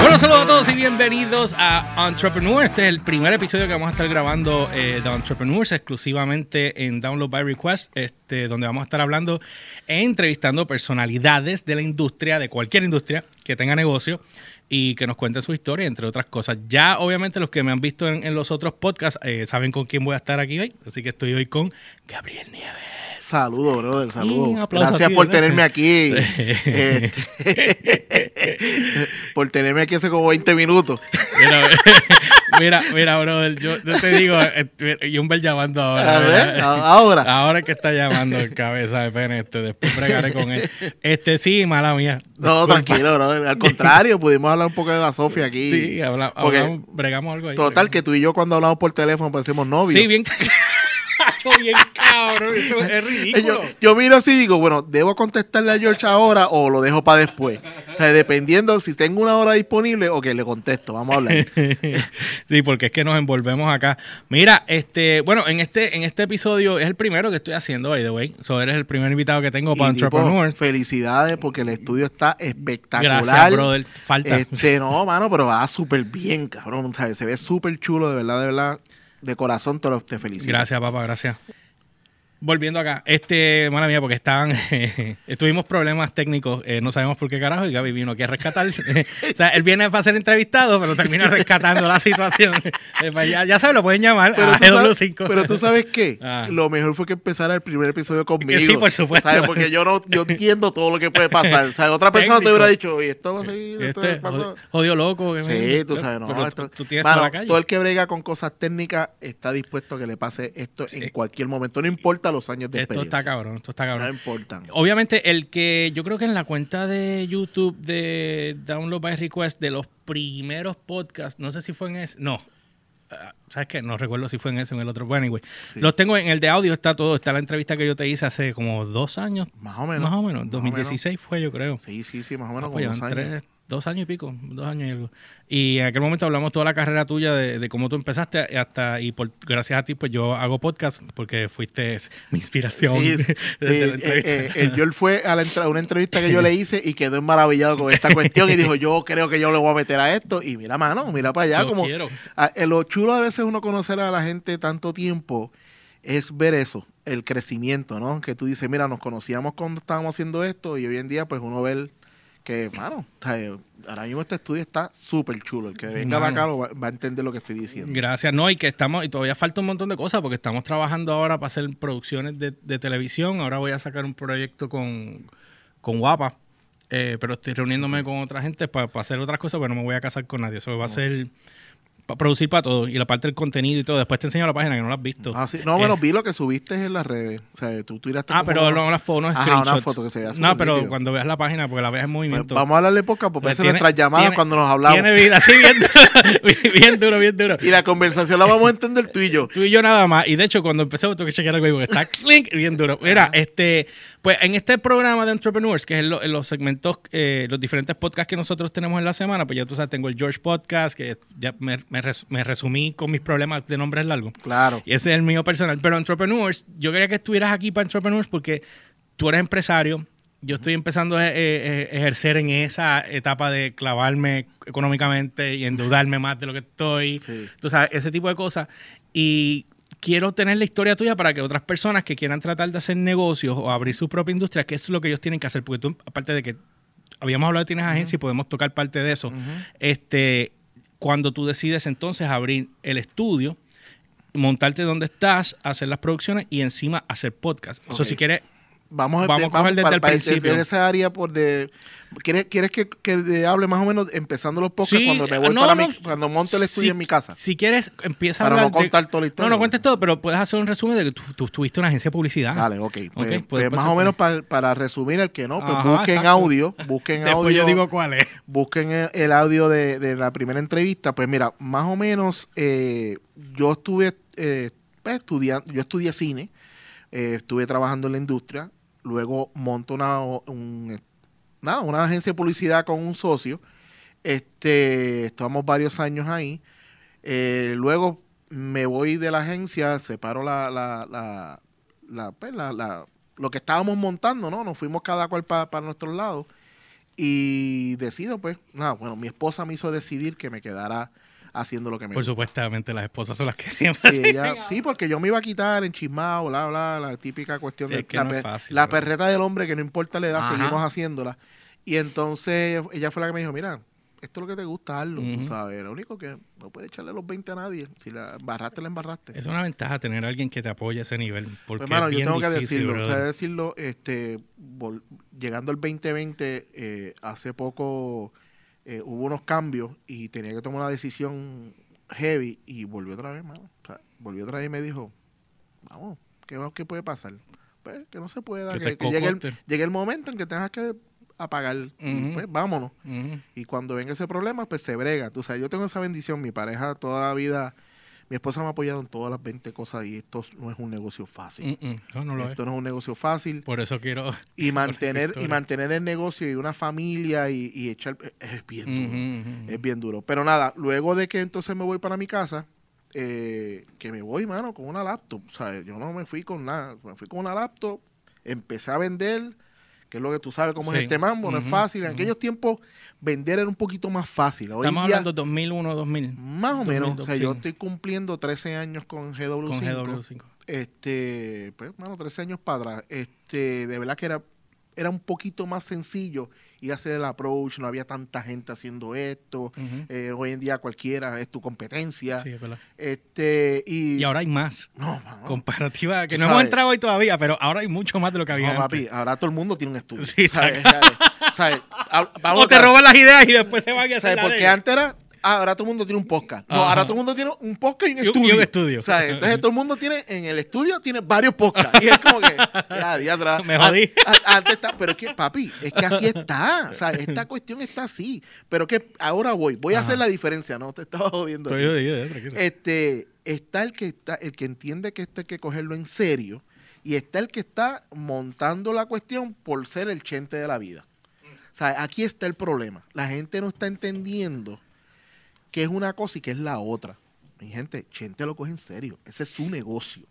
Bueno, saludos a todos y bienvenidos a Entrepreneur. Este es el primer episodio que vamos a estar grabando eh, de Entrepreneurs exclusivamente en Download by Request, este, donde vamos a estar hablando e entrevistando personalidades de la industria, de cualquier industria que tenga negocio y que nos cuenten su historia, entre otras cosas. Ya, obviamente, los que me han visto en, en los otros podcasts eh, saben con quién voy a estar aquí hoy, así que estoy hoy con Gabriel Nieves. Saludos, brother, saludos. un aplauso Gracias aquí, por ¿verdad? tenerme aquí. Este, por tenerme aquí hace como 20 minutos. Mira, mira, mira, brother, yo, yo te digo, eh, y un bel llamando ahora. A ver, ahora. Ahora que está llamando el cabeza de pene, este, después bregaré con él. Este, sí, mala mía. No, Disculpa. tranquilo, brother. Al contrario, pudimos hablar un poco de la Sofía aquí. Sí, habla- Porque, hablamos, bregamos algo ahí. Total, que tú y yo cuando hablamos por teléfono parecemos novios. Sí, bien. bien cabrón, eso es ridículo. Yo, yo miro así y digo, bueno, ¿debo contestarle a George ahora o lo dejo para después? O sea, dependiendo si tengo una hora disponible o que le contesto. Vamos a hablar. sí, porque es que nos envolvemos acá. Mira, este, bueno, en este, en este episodio es el primero que estoy haciendo, by the way. So, eres el primer invitado que tengo para Y, tipo, Entrepreneur. felicidades porque el estudio está espectacular. Gracias, brother. Falta. Este, no, mano, pero va súper bien, cabrón. ¿sabes? Se ve súper chulo, de verdad, de verdad. De corazón te, felicito. Gracias, papá, gracias. Volviendo acá, este, mala mía, porque estaban, estuvimos problemas técnicos, eh, no sabemos por qué carajo, y Gaby vino aquí a rescatar. o sea, él viene para ser entrevistado, pero termina rescatando la situación. Eh, pues ya, ya sabes, lo pueden llamar Pero a tú, sabes, GW5. pero tú sabes qué, Ah. lo mejor fue que empezara el primer episodio conmigo. Sí, por supuesto. ¿sabes? Porque yo no yo entiendo todo lo que puede pasar. Sea, otra persona te hubiera dicho, oye, esto va a seguir. esto Este, es cuando-". jodido, jodido loco. que Sí, me- tú sabes, no. pero esto- tú, tienes Mano, la calle. todo el que brega con cosas técnicas está dispuesto a que le pase esto en cualquier momento. No importa los años de Esto experiencia. está cabrón, esto está No cabrón. importan. Obviamente, el que yo creo que en la cuenta de YouTube de Download by Request de los primeros podcasts, no sé si fue en ese, no. Ah, ¿Sabes qué? No recuerdo si fue en ese o en el otro. Bueno, anyway. Los tengo en el de audio, está todo. Está la entrevista que yo te hice hace como dos años. Más o menos. Más o menos. Más o 2016 fue, yo creo. Sí, sí, sí, más o menos Ah, como pues dos años. tres, dos años y pico, dos años y algo. Y en aquel momento hablamos toda la carrera tuya de, de cómo tú empezaste hasta y por gracias a ti pues yo hago podcast porque fuiste mi inspiración. Sí, sí, eh, eh, el George fue a, la a una entrevista que yo le hice y quedó maravillado con esta cuestión y dijo, yo creo que yo le voy a meter a esto y mira, mano, mira para allá. Yo como a- eh, Lo chulo a veces uno conocer a la gente tanto tiempo es ver eso, el crecimiento, ¿no? Que tú dices, mira, nos conocíamos cuando estábamos haciendo esto y hoy en día pues uno ve el- que, mano, ahora mismo este estudio está súper chulo. El que venga para acá lo va, va a entender lo que estoy diciendo. Gracias, no, y que estamos, y todavía falta un montón de cosas porque estamos trabajando ahora para hacer producciones de, de televisión. Ahora voy a sacar un proyecto con, con Guapa, eh, pero estoy reuniéndome con otra gente para hacer otras cosas, pero no me voy a casar con nadie. Eso va a ser para producir para todo y la parte del contenido y todo. Después te enseño la página que no la has visto. Ah, sí. No, Eh, bueno, vi lo que subiste en las redes. O sea, tú tiraste Ah, pero no las fotos, no Ajá, una foto que se vea No, pero cuando veas la página, porque la veas en Pues movimiento. vamos a hablarle poco porque Pues parece tiene- nuestras llamadas tiene- cuando nos hablamos. Tiene vida, sí, bien duro, bien duro, bien duro. Y la conversación la vamos a entender tú y yo. Tú y yo nada más. Y de hecho, cuando empecé, tengo que chequear algo ahí porque está clink, bien duro. Mira, este, pues en este programa de Entrepreneurs, que es lo- en los segmentos, eh, los diferentes podcasts que nosotros tenemos en la semana, pues ya tú sabes, tengo el George Podcast, que ya me, me res- me resumí con mis problemas de nombres largos. Claro. Y ese es el mío personal. Pero Entrepreneurs, yo quería que estuvieras aquí para Entrepreneurs porque tú eres empresario. Yo estoy empezando a eh, eh, ejercer en esa etapa de clavarme económicamente y endeudarme más de lo que estoy. Sí. Tú sabes, ese tipo de cosas. Y quiero tener la historia tuya para que otras personas que quieran tratar de hacer negocios o abrir su propia industria, que es lo que ellos tienen que hacer. Porque tú, aparte de que habíamos hablado de tienes agencia y podemos tocar parte de eso, este, cuando tú decides entonces abrir el estudio, montarte donde estás, hacer las producciones y encima hacer podcast. Eso Ok. si quieres, Vamos, Vamos a coger desde el para- principio. desde esa área por de ¿Quieres, quieres que, que le hable más o menos empezando los podcasts Sí, cuando me voy no, para no. mi, cuando monto el estudio si, en mi casa? si quieres, empieza a Para hablar no contar toda la historia. No, no cuentes todo, pero puedes hacer un resumen de que tú, tú tuviste una agencia de publicidad. Dale, ok. Pues, Ok, pues pues, más o menos para, para resumir el que no, pues Ajá, busquen exacto. audio, busquen Después audio. yo digo cuál es. busquen el, el audio de, de la primera entrevista. Pues mira, más o menos eh, yo estuve eh, pues, estudiando, yo estudié cine, eh, estuve trabajando en la industria, luego monto una, una agencia de publicidad con un socio. Este, estamos varios años ahí. Eh, luego me voy de la agencia, separo la, la, la, pues, la- lo que estábamos montando, ¿no? Nos fuimos cada cual para nuestros lados. Y decido, pues, nada, bueno, mi esposa me hizo decidir que me quedara haciendo lo que me Por supuestamente las esposas son las que siempre Sí, ella- sí, porque yo me iba a quitar enchismado, bla, bla, la típica cuestión Sí, de es que la, no es pe- fácil, la bro. perreta del hombre que no importa la edad, Ajá. seguimos haciéndola. Y entonces ella fue la que me dijo, mira, esto es lo que te gusta, hazlo, Ujú. sabes. Lo único que no puedes echarle los 20 a nadie. Si la embarraste, la embarraste. Es una ventaja tener a alguien que te apoye a ese nivel. Porque Pues, mano, es yo tengo que difícil, decirlo, o sea, decirlo, este, llegando al 2020, eh, hace poco eh, hubo unos cambios y tenía que tomar una decisión heavy y volvió otra vez, mano. O sea, volvió otra vez y me dijo, vamos, ¿qué, qué puede pasar? Pues que no se pueda, Que que, te que llegue, el, llegue el momento en que tengas que apagar y Ujú. pues vámonos. Y cuando venga ese problema, pues se brega. Tú sabes, yo tengo esa bendición, mi pareja toda la vida, mi esposa me ha apoyado en todas las 20 cosas y esto no es un negocio fácil. Mm, mm. No, no lo es. Esto no es un negocio fácil. Por eso quiero... Y mantener, y mantener el negocio y una familia y, y echar es bien duro. Es bien duro. Pero nada, luego de que entonces me voy para mi casa, eh, que me voy, mano, con una laptop. O sea, yo no me fui con nada. Me fui con una laptop, empecé a vender, que es lo que tú sabes cómo Sí. es este mambo, no es fácil. En aquellos tiempos, vender era un poquito más fácil. Hoy Estamos día, hablando 2001, 2000. más o menos. 2000, O sea, yo estoy cumpliendo 13 años con GW5. Con GW5. Este, pues, bueno, 13 años para atrás. Este, de verdad que era, era un poquito más sencillo ir a hacer el approach, no había tanta gente haciendo esto. Eh, hoy en día cualquiera es tu competencia. Sí, es verdad. Este, y, Y ahora hay más. no, mano, Comparativa, que no hemos sabes. entrado hoy todavía, pero ahora hay mucho más de lo que había no, antes. papi, ahora todo el mundo tiene un estudio. Sí, ¿sabes? ¿sabes? ¿Sabes? Ha- Pablo, O te roban las ideas y después se van a hacer ¿sabes? Porque antes era, ah, ahora todo el mundo tiene un podcast. No, Ajá. ahora todo el mundo tiene un podcast y un estudio. y un estudio. ¿sabes? Entonces todo el mundo tiene, en el estudio tiene varios podcasts. Y es como que, ya, ya atrás. Me jodí. A- a- antes está, pero es que, papi, es que así está. O sea, esta cuestión está así. Pero que ahora voy, voy a hacer la diferencia, ¿no? Te estaba jodiendo. Estoy jodido, tranquilo. Este, está el que está, el que entiende que esto hay que cogerlo en serio, y está el que está montando la cuestión por ser el chente de la vida. O sea, aquí está el problema. La gente no está entendiendo que es una cosa y que es la otra. Mi gente, Chente lo coge en serio. Ese es su negocio.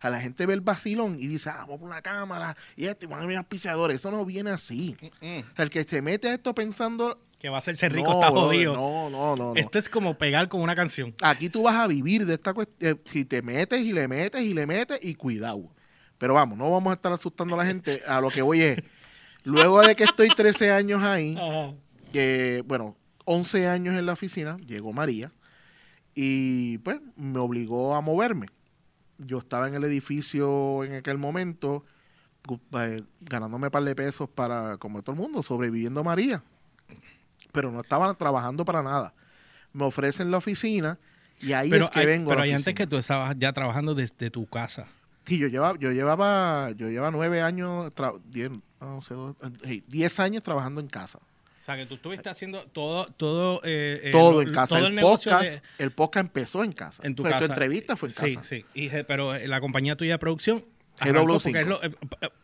A la gente ve el vacilón y dice, ah, vamos por una cámara y este, van a venir auspiciadores. Eso no viene así. Mm, el que se mete a esto pensando, Que va a hacerse rico, no, está jodido. No, no, no. no. Esto es como pegar con una canción. Aquí tú vas a vivir de esta cuestión. Si te metes y le metes y le metes y cuidado. Pero vamos, no vamos a estar asustando a la gente. A lo que voy es, luego de que estoy 13 años ahí, que bueno, 11 años en la oficina, llegó María y pues me obligó a moverme. Yo estaba en el edificio en aquel momento eh, ganándome un par de pesos para, como todo el mundo, sobreviviendo a María. Pero no estaba trabajando para nada. Me ofrecen la oficina y ahí pero es que hay- vengo. a pero la hay antes que tú estabas ya trabajando desde tu casa. Sí, yo llevaba, yo llevaba, yo llevaba nueve años, tra- diez, no sé, dos- eh, diez años trabajando en casa. O sea, que tú estuviste haciendo todo, todo, eh, eh, todo en casa. Todo el, el, podcast, de- el podcast empezó en casa. en tu Pues, casa. entrevista fue en sí, casa. Sí, y, je- pero eh, la compañía tuya de producción arrancó GW5. porque es lo,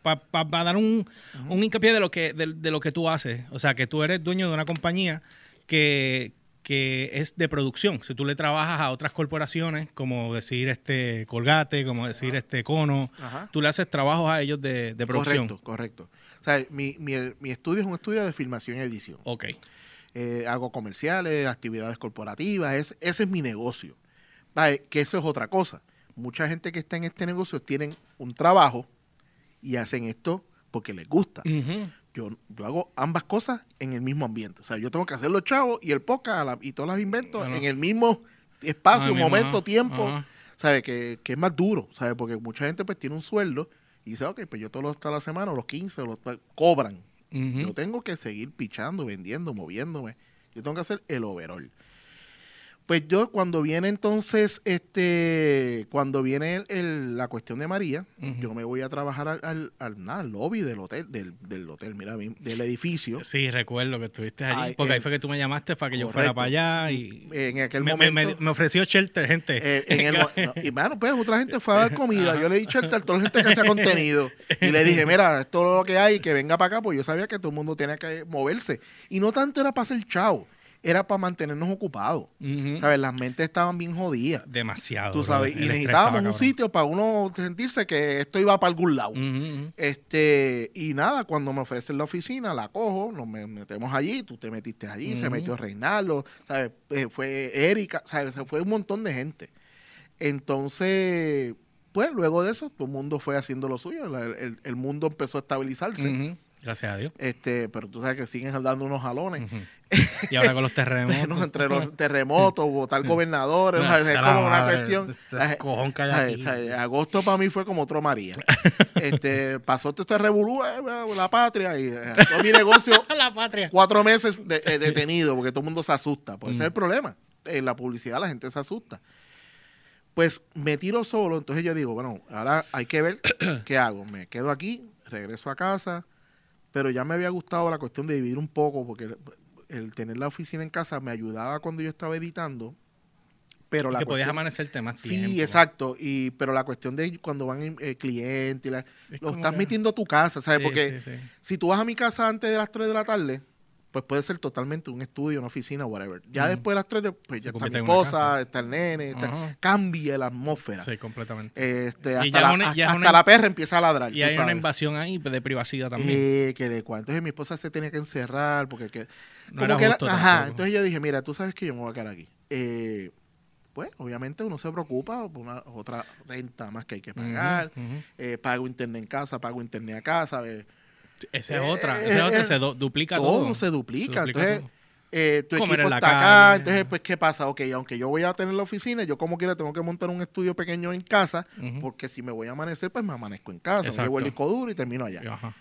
para dar un, un hincapié de lo que de, de lo que tú haces. O sea, que tú eres dueño de una compañía que, que es de producción. Si tú le trabajas a otras corporaciones, como decir este Colgate, como decir este Cono, Ajá. tú le haces trabajos a ellos de, de producción. Correcto, correcto. O sea, mi, mi, mi estudio es un estudio de filmación y edición. Ok. Eh, hago comerciales, actividades corporativas, es- ese es mi negocio. Vale, Que eso es otra cosa. Mucha gente que está en este negocio tienen un trabajo y hacen esto porque les gusta. Ujú. Yo, yo hago ambas cosas en el mismo ambiente. O sea, yo tengo que hacer los chavos y el podcast y todos los inventos Bueno. en el mismo espacio, Ah, mismo, momento, ajá, tiempo. ajá. ¿Sabe? Que, que es más duro, ¿sabe? Porque mucha gente pues tiene un sueldo y dice, ok, pues yo todos los hasta la semana, o los 15, o los, cobran. Yo tengo que seguir pichando, vendiendo, moviéndome. Yo tengo que hacer el overall. Pues yo cuando viene entonces, este, cuando viene el- el- la cuestión de María, yo me voy a trabajar al, al, al- nada, al lobby del hotel, del, del hotel, mira, del edificio. Sí, recuerdo que estuviste allí. Ay, porque eh, ahí fue que tú me llamaste para que yo fuera para allá. Y En aquel me, me- momento. me- me ofreció shelter, gente. eh, en el mo- no, y mano, pues otra gente fue a dar comida. Yo le he dicho a toda la gente que hacía contenido. Y le dije, mira, esto es lo que hay, que venga para acá, pues yo sabía que todo el mundo tenía que moverse. Y no tanto era para hacer chao, era para mantenernos ocupados. ¿Sabes? Las mentes estaban bien jodidas. Demasiado. Tú sabes, y necesitábamos un sitio para uno sentirse que esto iba para algún lado. Este, y nada, cuando me ofrecen la oficina, la cojo, nos me- metemos allí, tú te metiste allí, se metió Reinaldo, ¿sabes? Eh, fue Erika, ¿sabes? Fue un montón de gente. Entonces, pues luego de eso, todo el mundo fue haciendo lo suyo, el, el mundo empezó a estabilizarse. Gracias a Dios. Este, pero tú sabes que siguen dando unos jalones. Y ahora con los terremotos. Entre los terremotos, votar gobernadores, No, es sea como una madre, cuestión. este cojón que. Agosto para mí fue como otro María. este, pasó todo este revolú, eh, eh, la patria, y eh, todo mi negocio la patria. cuatro meses de- eh, detenido porque todo el mundo se asusta. Pues ese es el Mm. problema. En la publicidad la gente se asusta. Pues me tiro solo, entonces yo digo, bueno, ahora hay que ver qué hago. Me quedo aquí, regreso a casa, pero ya me había gustado la cuestión de dividir un poco porque el, el tener la oficina en casa me ayudaba cuando yo estaba editando. Pero la que podías amanecerte más tiempo. Sí, exacto. Y, pero la cuestión de cuando van eh, clientes, y la- Es lo estás que- metiendo a tu casa, ¿sabes? Sí, Porque sí, sí. si tú vas a mi casa antes de las 3 de la tarde, pues puede ser totalmente un estudio, una oficina, whatever. Ya después de las 3, pues Se ya está mi esposa, está el nene, está- cambia la atmósfera. Sí, completamente. Este, Y hasta ya la, una- ya hasta una- la perra empieza a ladrar. Y hay una invasión ahí de privacidad también. Eh, que le cuento. Entonces mi esposa se tenía que encerrar porque que, no era que era- justo ajá, entonces yo dije, mira, tú sabes que yo me voy a quedar aquí. Eh, pues obviamente uno se preocupa por una otra renta más que hay que pagar. eh, pago internet en casa, pago internet a casa. eh, Esa es Eh, otra. eh, Esa es otra. eh, Se duplica todo, todo. se duplica. duplica entonces, todo. eh, tu Comer equipo está acá. Entonces, pues, ¿qué pasa? Ok, aunque yo voy a tener la oficina, yo como quiera tengo que montar un estudio pequeño en casa, porque si me voy a amanecer, pues me amanezco en casa. Me Exacto. llevo el disco duro y termino allá. Ajá.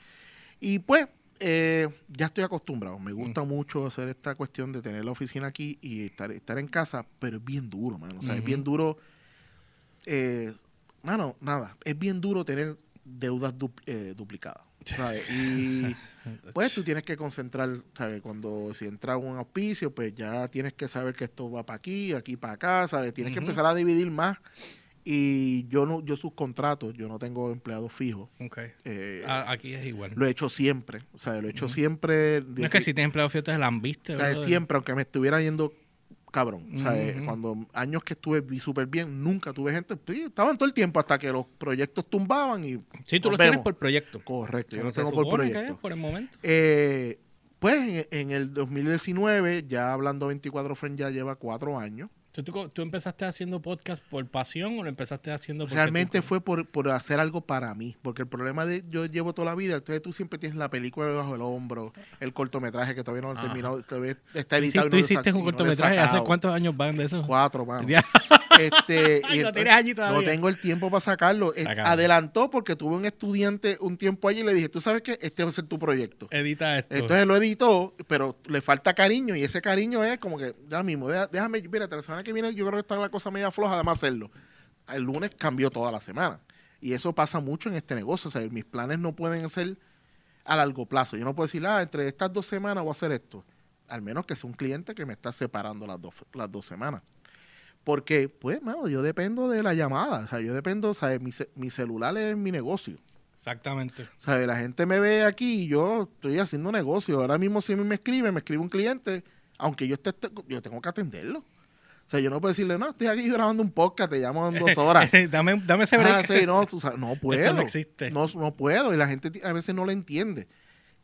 Y pues, eh, ya estoy acostumbrado. Me gusta mucho hacer esta cuestión de tener la oficina aquí y estar, estar en casa, pero es bien duro, mano. O sea, es bien duro. Eh, mano, nada, es bien duro tener deudas du- eh, duplicadas. ¿Sabes? Y pues tú tienes que concentrar, ¿sabes? Cuando si entra un auspicio, pues ya tienes que saber que esto va para aquí, aquí para acá, ¿sabes? Tienes que empezar a dividir más. Y yo no, yo sus contratos, yo no tengo empleados fijos. Ok. Eh, A- Aquí es igual. lo he hecho siempre. O sea, lo he hecho siempre. no es que si tienes empleado fijo, te la han visto. o sea, siempre, aunque me estuviera yendo cabrón. O sea, eh, Ujú. cuando años que estuve súper bien, nunca tuve gente. sí, estaban todo el tiempo hasta que los proyectos tumbaban y. Sí, tú los tienes por proyecto. Correcto, yo Como lo se tengo por proyecto. por el momento. Eh, pues en, en el 2019, ya hablando 24 Friends, ya lleva cuatro años. ¿Tú, tú, tú empezaste haciendo podcast por pasión o lo empezaste haciendo porque Realmente tú- fue por, por hacer algo para mí, porque el problema de yo llevo toda la vida, entonces tú siempre tienes la película debajo del hombro, el cortometraje que todavía no lo he terminado, todavía está editado. y tú lo hiciste un cortometraje. ¿Hace cuántos años van de eso? Cuatro, mano. Este, Ay, y lo entonces tienes allí todavía. no tengo el tiempo para sacarlo. Adelantó porque tuve un estudiante un tiempo allí y le dije, tú sabes que este va a ser tu proyecto. Edita esto. Entonces lo editó, pero le falta cariño y ese cariño es como que ya mismo, déjame, mírate, la semana que viene yo creo que está la cosa media floja, además hacerlo. El lunes cambió toda la semana. Y eso pasa mucho en este negocio. O sea, mis planes no pueden ser a largo plazo. Yo no puedo decir, ah, entre estas dos semanas voy a hacer esto. Al menos que sea un cliente que me está separando las dos, las dos semanas. Porque, pues, mano, yo dependo de la llamada. O sea, yo dependo, o sea, mi, ce- mi celular es mi negocio. Exactamente. O sea, la gente me ve aquí y yo estoy haciendo negocio. Ahora mismo si a mí me escribe, me escribe un cliente, aunque yo esté, yo tengo que atenderlo. O sea, yo no puedo decirle, no, estoy aquí grabando un podcast, te llamo en dos horas. dame, dame ese Ah, break. sí, no, tú sabes, no puedo. no existe. No, no puedo y la gente a veces no lo entiende.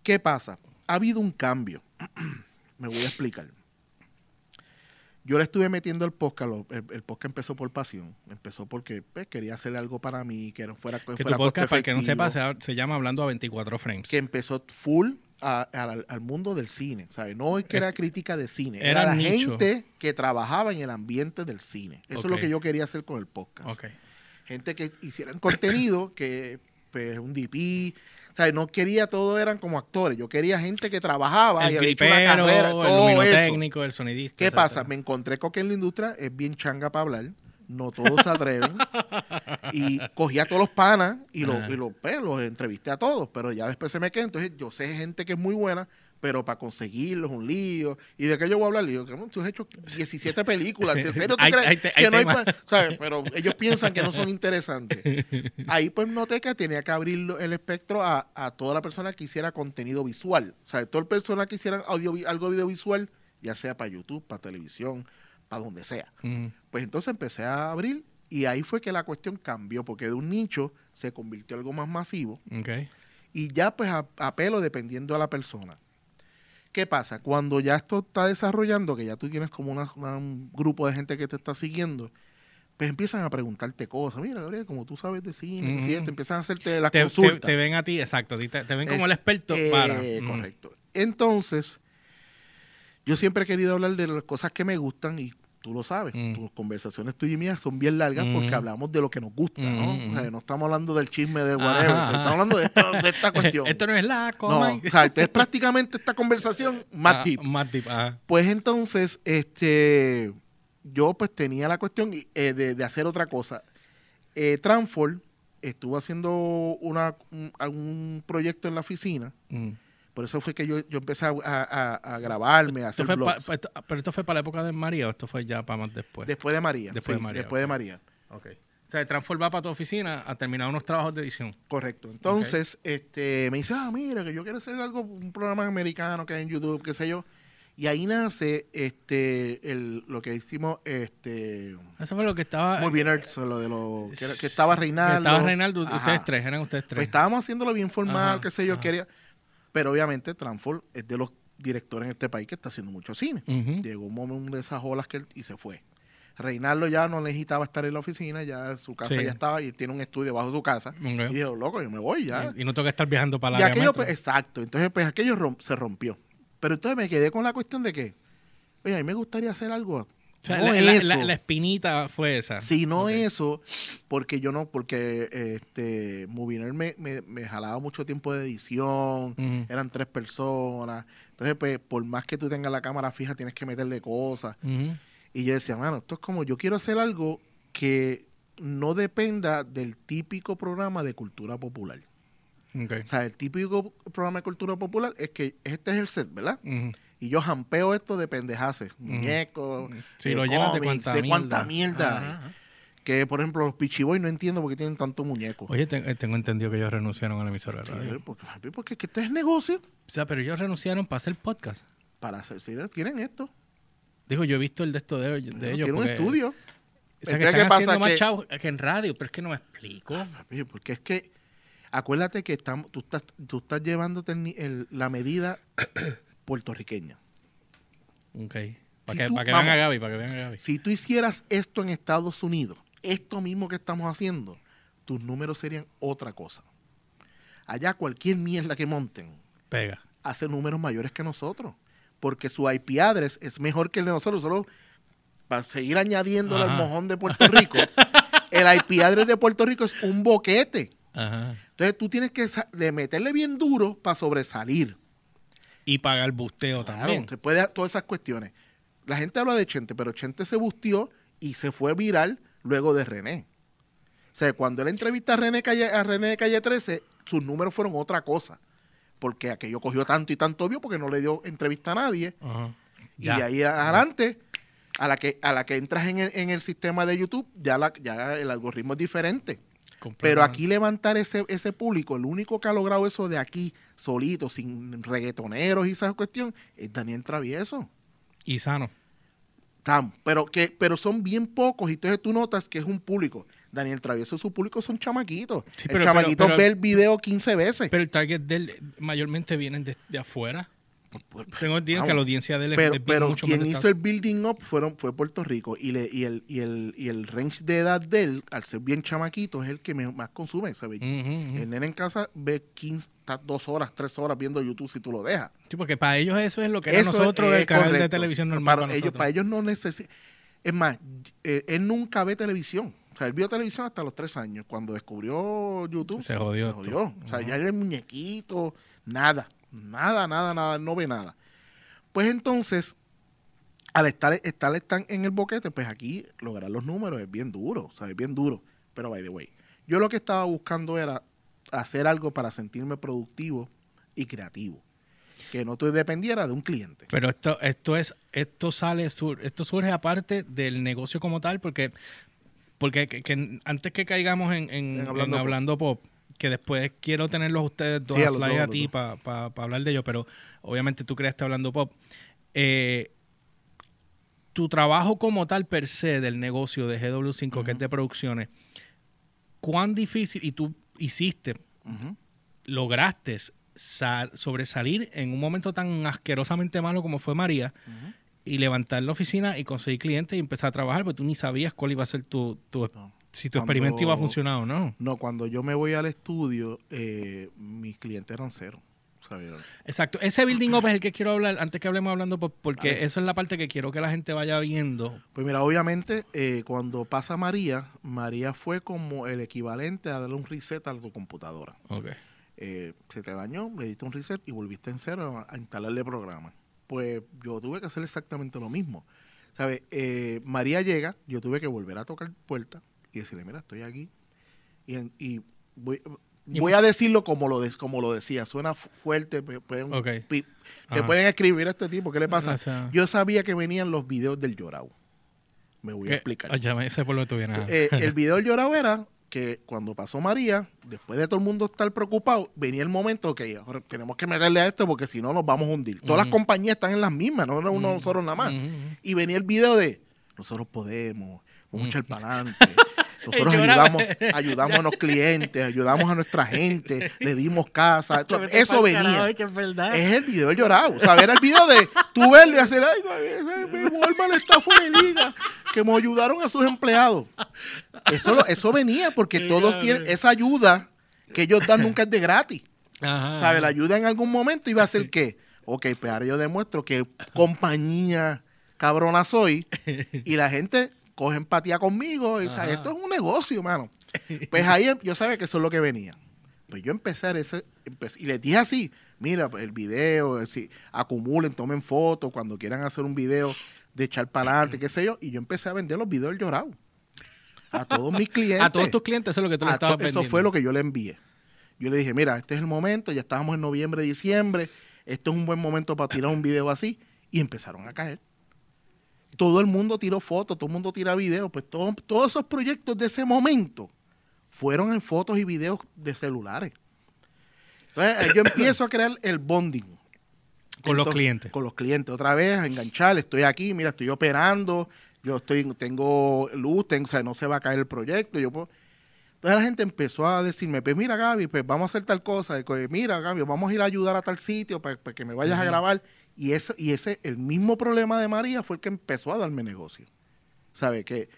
¿Qué pasa? Ha habido un cambio. me voy a explicar. Yo le estuve metiendo el podcast, lo- el, el podcast empezó por pasión, empezó porque pues, quería hacer algo para mí, que no fuera, que que fuera tu podcast, para el que no sepa, se, se llama Hablando a 24 Frames. que empezó full a- al, al mundo del cine, ¿sabes? No es que era crítica de cine, era, era la nicho. gente que trabajaba en el ambiente del cine. Eso es lo que yo quería hacer con el podcast. Gente que hicieran contenido, que pues un DP, o sea, no quería todo eran como actores, yo quería gente que trabajaba y El había hecho una gripero, carrera, el todo eso. luminotécnico, el sonidista. ¿Qué etcétera. pasa? Me encontré con que en la industria es bien changa para hablar. No todos se atreven. y cogí a todos los panas y, los, y los, pues, los entrevisté a todos. Pero ya después se me quedó. Entonces yo sé gente que es muy buena, pero para conseguirlos un lío. ¿Y de qué yo voy a hablar? Cabrón, tú has hecho 17 películas. ¿En serio tú Hay- crees hay que hay no ¿sabes? Pero ellos piensan que no son interesantes. Ahí pues noté que tenía que abrir el espectro a, a toda la persona que hiciera contenido visual. O sea, toda persona que hiciera audio, algo audiovisual, ya sea para YouTube, para televisión, para donde sea. Pues entonces empecé a abrir y ahí fue que la cuestión cambió, porque de un nicho se convirtió en algo más masivo y ya pues a, a pelo dependiendo de la persona. ¿Qué pasa? Cuando ya esto está desarrollando, que ya tú tienes como una- una- un grupo de gente que te está siguiendo, pues empiezan a preguntarte cosas. Mira, Gabriel, como tú sabes de cine, te empiezan a hacerte las Te, te- consultas. te ven a ti, exacto. Te, te ven como Es- el experto Eh, para. Correcto. Entonces, yo siempre he querido hablar de las cosas que me gustan y tú lo sabes. Mm. Tus conversaciones tuyas y mías son bien largas Mm. porque hablamos de lo que nos gusta, ¿no? Mm, O sea, mm. no estamos hablando del chisme de whatever, estamos hablando de esta, de esta cuestión. Esto no es la no, coma. o sea, es prácticamente esta conversación más Ah, deep. Más deep, ajá. Pues entonces, este, yo pues tenía la cuestión eh, de, de hacer otra cosa. Eh, Transform estuvo haciendo una, un, algún proyecto en la oficina. Por eso fue que yo, yo empecé a, a- a grabarme, a hacer fue pa- blogs. pa- esto- pero esto fue para la época de María o esto fue ya para más después. después de María. Después de María, Después de ok. María. Ok. O sea, Transform va para tu oficina a terminar unos trabajos de edición. Correcto. Entonces, este, me dice, ah, mira, que yo quiero hacer algo, un programa americano que hay en YouTube, qué sé yo. Y ahí nace este el, lo que hicimos, este Eso fue lo que estaba. muy bien lo de lo que, estaba que Reinaldo. Estaba Reinaldo, ustedes tres, eran ustedes Pues tres. estábamos haciéndolo bien formal, Ajá, qué sé yo, ajá. quería. Pero obviamente Transform es de los directores en este país que está haciendo mucho cine. Llegó un momento de esas olas que él, y se fue. Reinaldo ya no necesitaba estar en la oficina, ya su casa Sí. ya estaba y tiene un estudio bajo su casa. Y dijo, loco, yo me voy ya. Y, y no tengo que estar viajando para la aquello, pues, exacto. Entonces, pues aquello se rompió. Pero entonces me quedé con la cuestión de que, oye, a mí me gustaría hacer algo. O sea, no la, eso. la- la espinita fue esa. Si no eso, porque yo no, porque este Moviner me, me, me jalaba mucho tiempo de edición, eran tres personas. Entonces, pues, por más que tú tengas la cámara fija, tienes que meterle cosas. Y yo decía, mano, esto es como, yo quiero hacer algo que no dependa del típico programa de cultura popular. O sea, el típico programa de cultura popular es que este es el set, ¿verdad? Ujú. Y yo jampeo esto de pendejaces, muñecos, Sí, de lo de cómics, de cuánta mierda. Ajá, hay. ajá. Que, por ejemplo, los Pichiboy no entiendo por qué tienen tanto muñeco. Oye, te- eh, tengo entendido que ellos renunciaron a la emisora de Sí, radio. porque, papi, porque es que este es negocio O sea, pero ellos renunciaron para hacer podcast. para hacer, sí, tienen esto. Digo, yo he visto el de esto de, de ellos. tienen un porque- estudio. O sea, que están ¿qué pasa? haciendo más Que- chavos que en radio, pero es que no me explico. Papi, porque es que acuérdate que estamos, tú estás, tú estás llevándote el ni- el- la medida puertorriqueña. Ok. Para Si que, tú- para que vean a. Gaby, para que vean a Gaby. Si tú hicieras esto en Estados Unidos, esto mismo que estamos haciendo, tus números serían otra cosa. Allá cualquier mierda que monten Pega. hace números mayores que nosotros, porque su IP address es mejor que el de nosotros. Solo para seguir añadiendo al mojón de Puerto Rico, el IP address de Puerto Rico es un boquete. Ajá. Entonces tú tienes que meterle bien duro para sobresalir. Y pagar busteo Claro, también. se puede todas esas cuestiones. La gente habla de Chente, pero Chente se bustió y se fue viral luego de René. O sea, cuando él entrevista a René, Calle, a René de Calle 13, sus números fueron otra cosa. Porque aquello cogió tanto y tanto obvio porque no le dio entrevista a nadie. Y Ya. de ahí adelante, a la que, a la que entras en el, en el sistema de YouTube, ya, la, ya el algoritmo es diferente. Pero aquí levantar ese, ese público, el único que ha logrado eso de aquí, solito, sin reggaetoneros y esa cuestión, es Daniel Travieso. Y sano. Tam, pero, que, pero son bien pocos y entonces tú notas que es un público. Daniel Travieso, su público son chamaquitos. Sí, el pero- chamaquito pero- ve el video 15 veces. Pero el target de él mayormente vienen de, de afuera. Tengo entendido que la audiencia de él pero, es pero mucho quien más hizo el building up fueron, fue Puerto Rico y, le, y, el, y, el, y el range de edad de él, al ser bien chamaquito, es el que más consume. ¿sabes? Ujú. El nene en casa ve 15, está dos horas, tres horas viendo YouTube si tú lo dejas. Sí, porque para ellos eso es lo que era Eso nosotros es el canal de televisión normal Para, para, ellos, para ellos no necesitan. Es más, eh, él nunca ve televisión. O sea, él vio televisión hasta los tres años. Cuando descubrió YouTube, Se jodió se jodió. O sea, ya el muñequito, nada, nada, nada, nada, no ve nada. Pues entonces, al estar, estar están en el boquete, pues aquí lograr los números es bien duro, o sea, es bien duro. Pero, by the way, yo lo que estaba buscando era hacer algo para sentirme productivo y creativo. Que no te dependiera de un cliente. Pero esto, esto es, esto sale, sur- esto surge aparte del negocio como tal, porque, porque que- que antes que caigamos en, en- En en Hablando hablando, Pop. pop, que después quiero tenerlos a ustedes dos Sí, a ti para hablar de ellos, pero obviamente tú creaste hablando pop. Eh, tu trabajo como tal per se del negocio de GW5, que es de producciones, ¿cuán difícil, y tú hiciste, lograste sal- sobresalir en un momento tan asquerosamente malo como fue María y levantar la oficina y conseguir clientes y empezar a trabajar, porque tú ni sabías cuál iba a ser tu, tu- No. Si tu Cuando- experimento iba a funcionar o no. No, cuando yo me voy al estudio, eh, mis clientes eran cero. ¿sabes? Exacto. Ese building up es el que quiero hablar, antes que hablemos hablando, por- porque Dale. eso es la parte que quiero que la gente vaya viendo. Pues mira, obviamente, eh, cuando pasa María, María fue como el equivalente a darle un reset a tu computadora. Ok. Eh, se te dañó, le diste un reset y volviste en cero a, instalarle programa. Pues yo tuve que hacer exactamente lo mismo. ¿Sabes? María llega, yo tuve que volver a tocar puerta y decirle, mira, estoy aquí. Y, voy, a decirlo como lo, de- como lo decía. Suena fu- fuerte, pueden, pi- te Ajá. pueden escribir a este tipo, ¿qué le pasa? O sea, Yo sabía que venían los videos del llorado. Me voy a explicar. Ya me sé por lo que tú vienes. Eh, el video del llorado era que cuando pasó María, después de todo el mundo estar preocupado, venía el momento que tenemos que meterle a esto porque si no nos vamos a hundir. Todas las compañías están en las mismas, no uno nosotros nada más. Y venía el video de nosotros podemos, vamos a echar para adelante. Nosotros ayudamos, ayudamos a los clientes, ayudamos a nuestra gente, le dimos casa. Esto- eso venía. es verdad. Es el video del llorado. O sea, era el video de tú verle y hacer, ay, no, Walmart está fuera de liga. Que me ayudaron a sus empleados. Eso, eso venía porque Qué todos tienen esa ayuda que ellos dan nunca es de gratis. Ajá. ¿Sabes? La ayuda en algún momento iba a ser que, ok, pues ahora yo demuestro que compañía cabrona soy y la gente coge empatía conmigo. y, o sea, esto es un negocio, mano. Pues ahí yo sabía que eso es lo que venía. Pues yo empecé ese, y les dije así, mira, el video, eh, si acumulen, tomen fotos cuando quieran hacer un video de echar para adelante, qué sé yo, y yo empecé a vender los videos del llorado. A todos mis clientes. A todos tus clientes, eso es lo que tú le estabas to- eso vendiendo. fue lo que yo le envié. Yo le dije, mira, este es el momento, ya estábamos en noviembre, diciembre, esto es un buen momento para tirar un video así. Y empezaron a caer. Todo el mundo tiró fotos, todo el mundo tira videos. Pues todo- todos esos proyectos de ese momento fueron en fotos y videos de celulares. Entonces eh, yo empiezo a crear el bonding. Con los clientes. Con los clientes, otra vez, a enganchar, estoy aquí, mira, estoy operando, yo estoy, tengo luz, tengo, o sea, no se va a caer el proyecto, yo puedo- Entonces la gente empezó a decirme, pues mira Gaby, pues vamos a hacer tal cosa, mira Gaby, vamos a ir a ayudar a tal sitio para, para que me vayas a grabar. Y ese, y ese, el mismo problema de María fue el que empezó a darme negocio. ¿Sabe? Que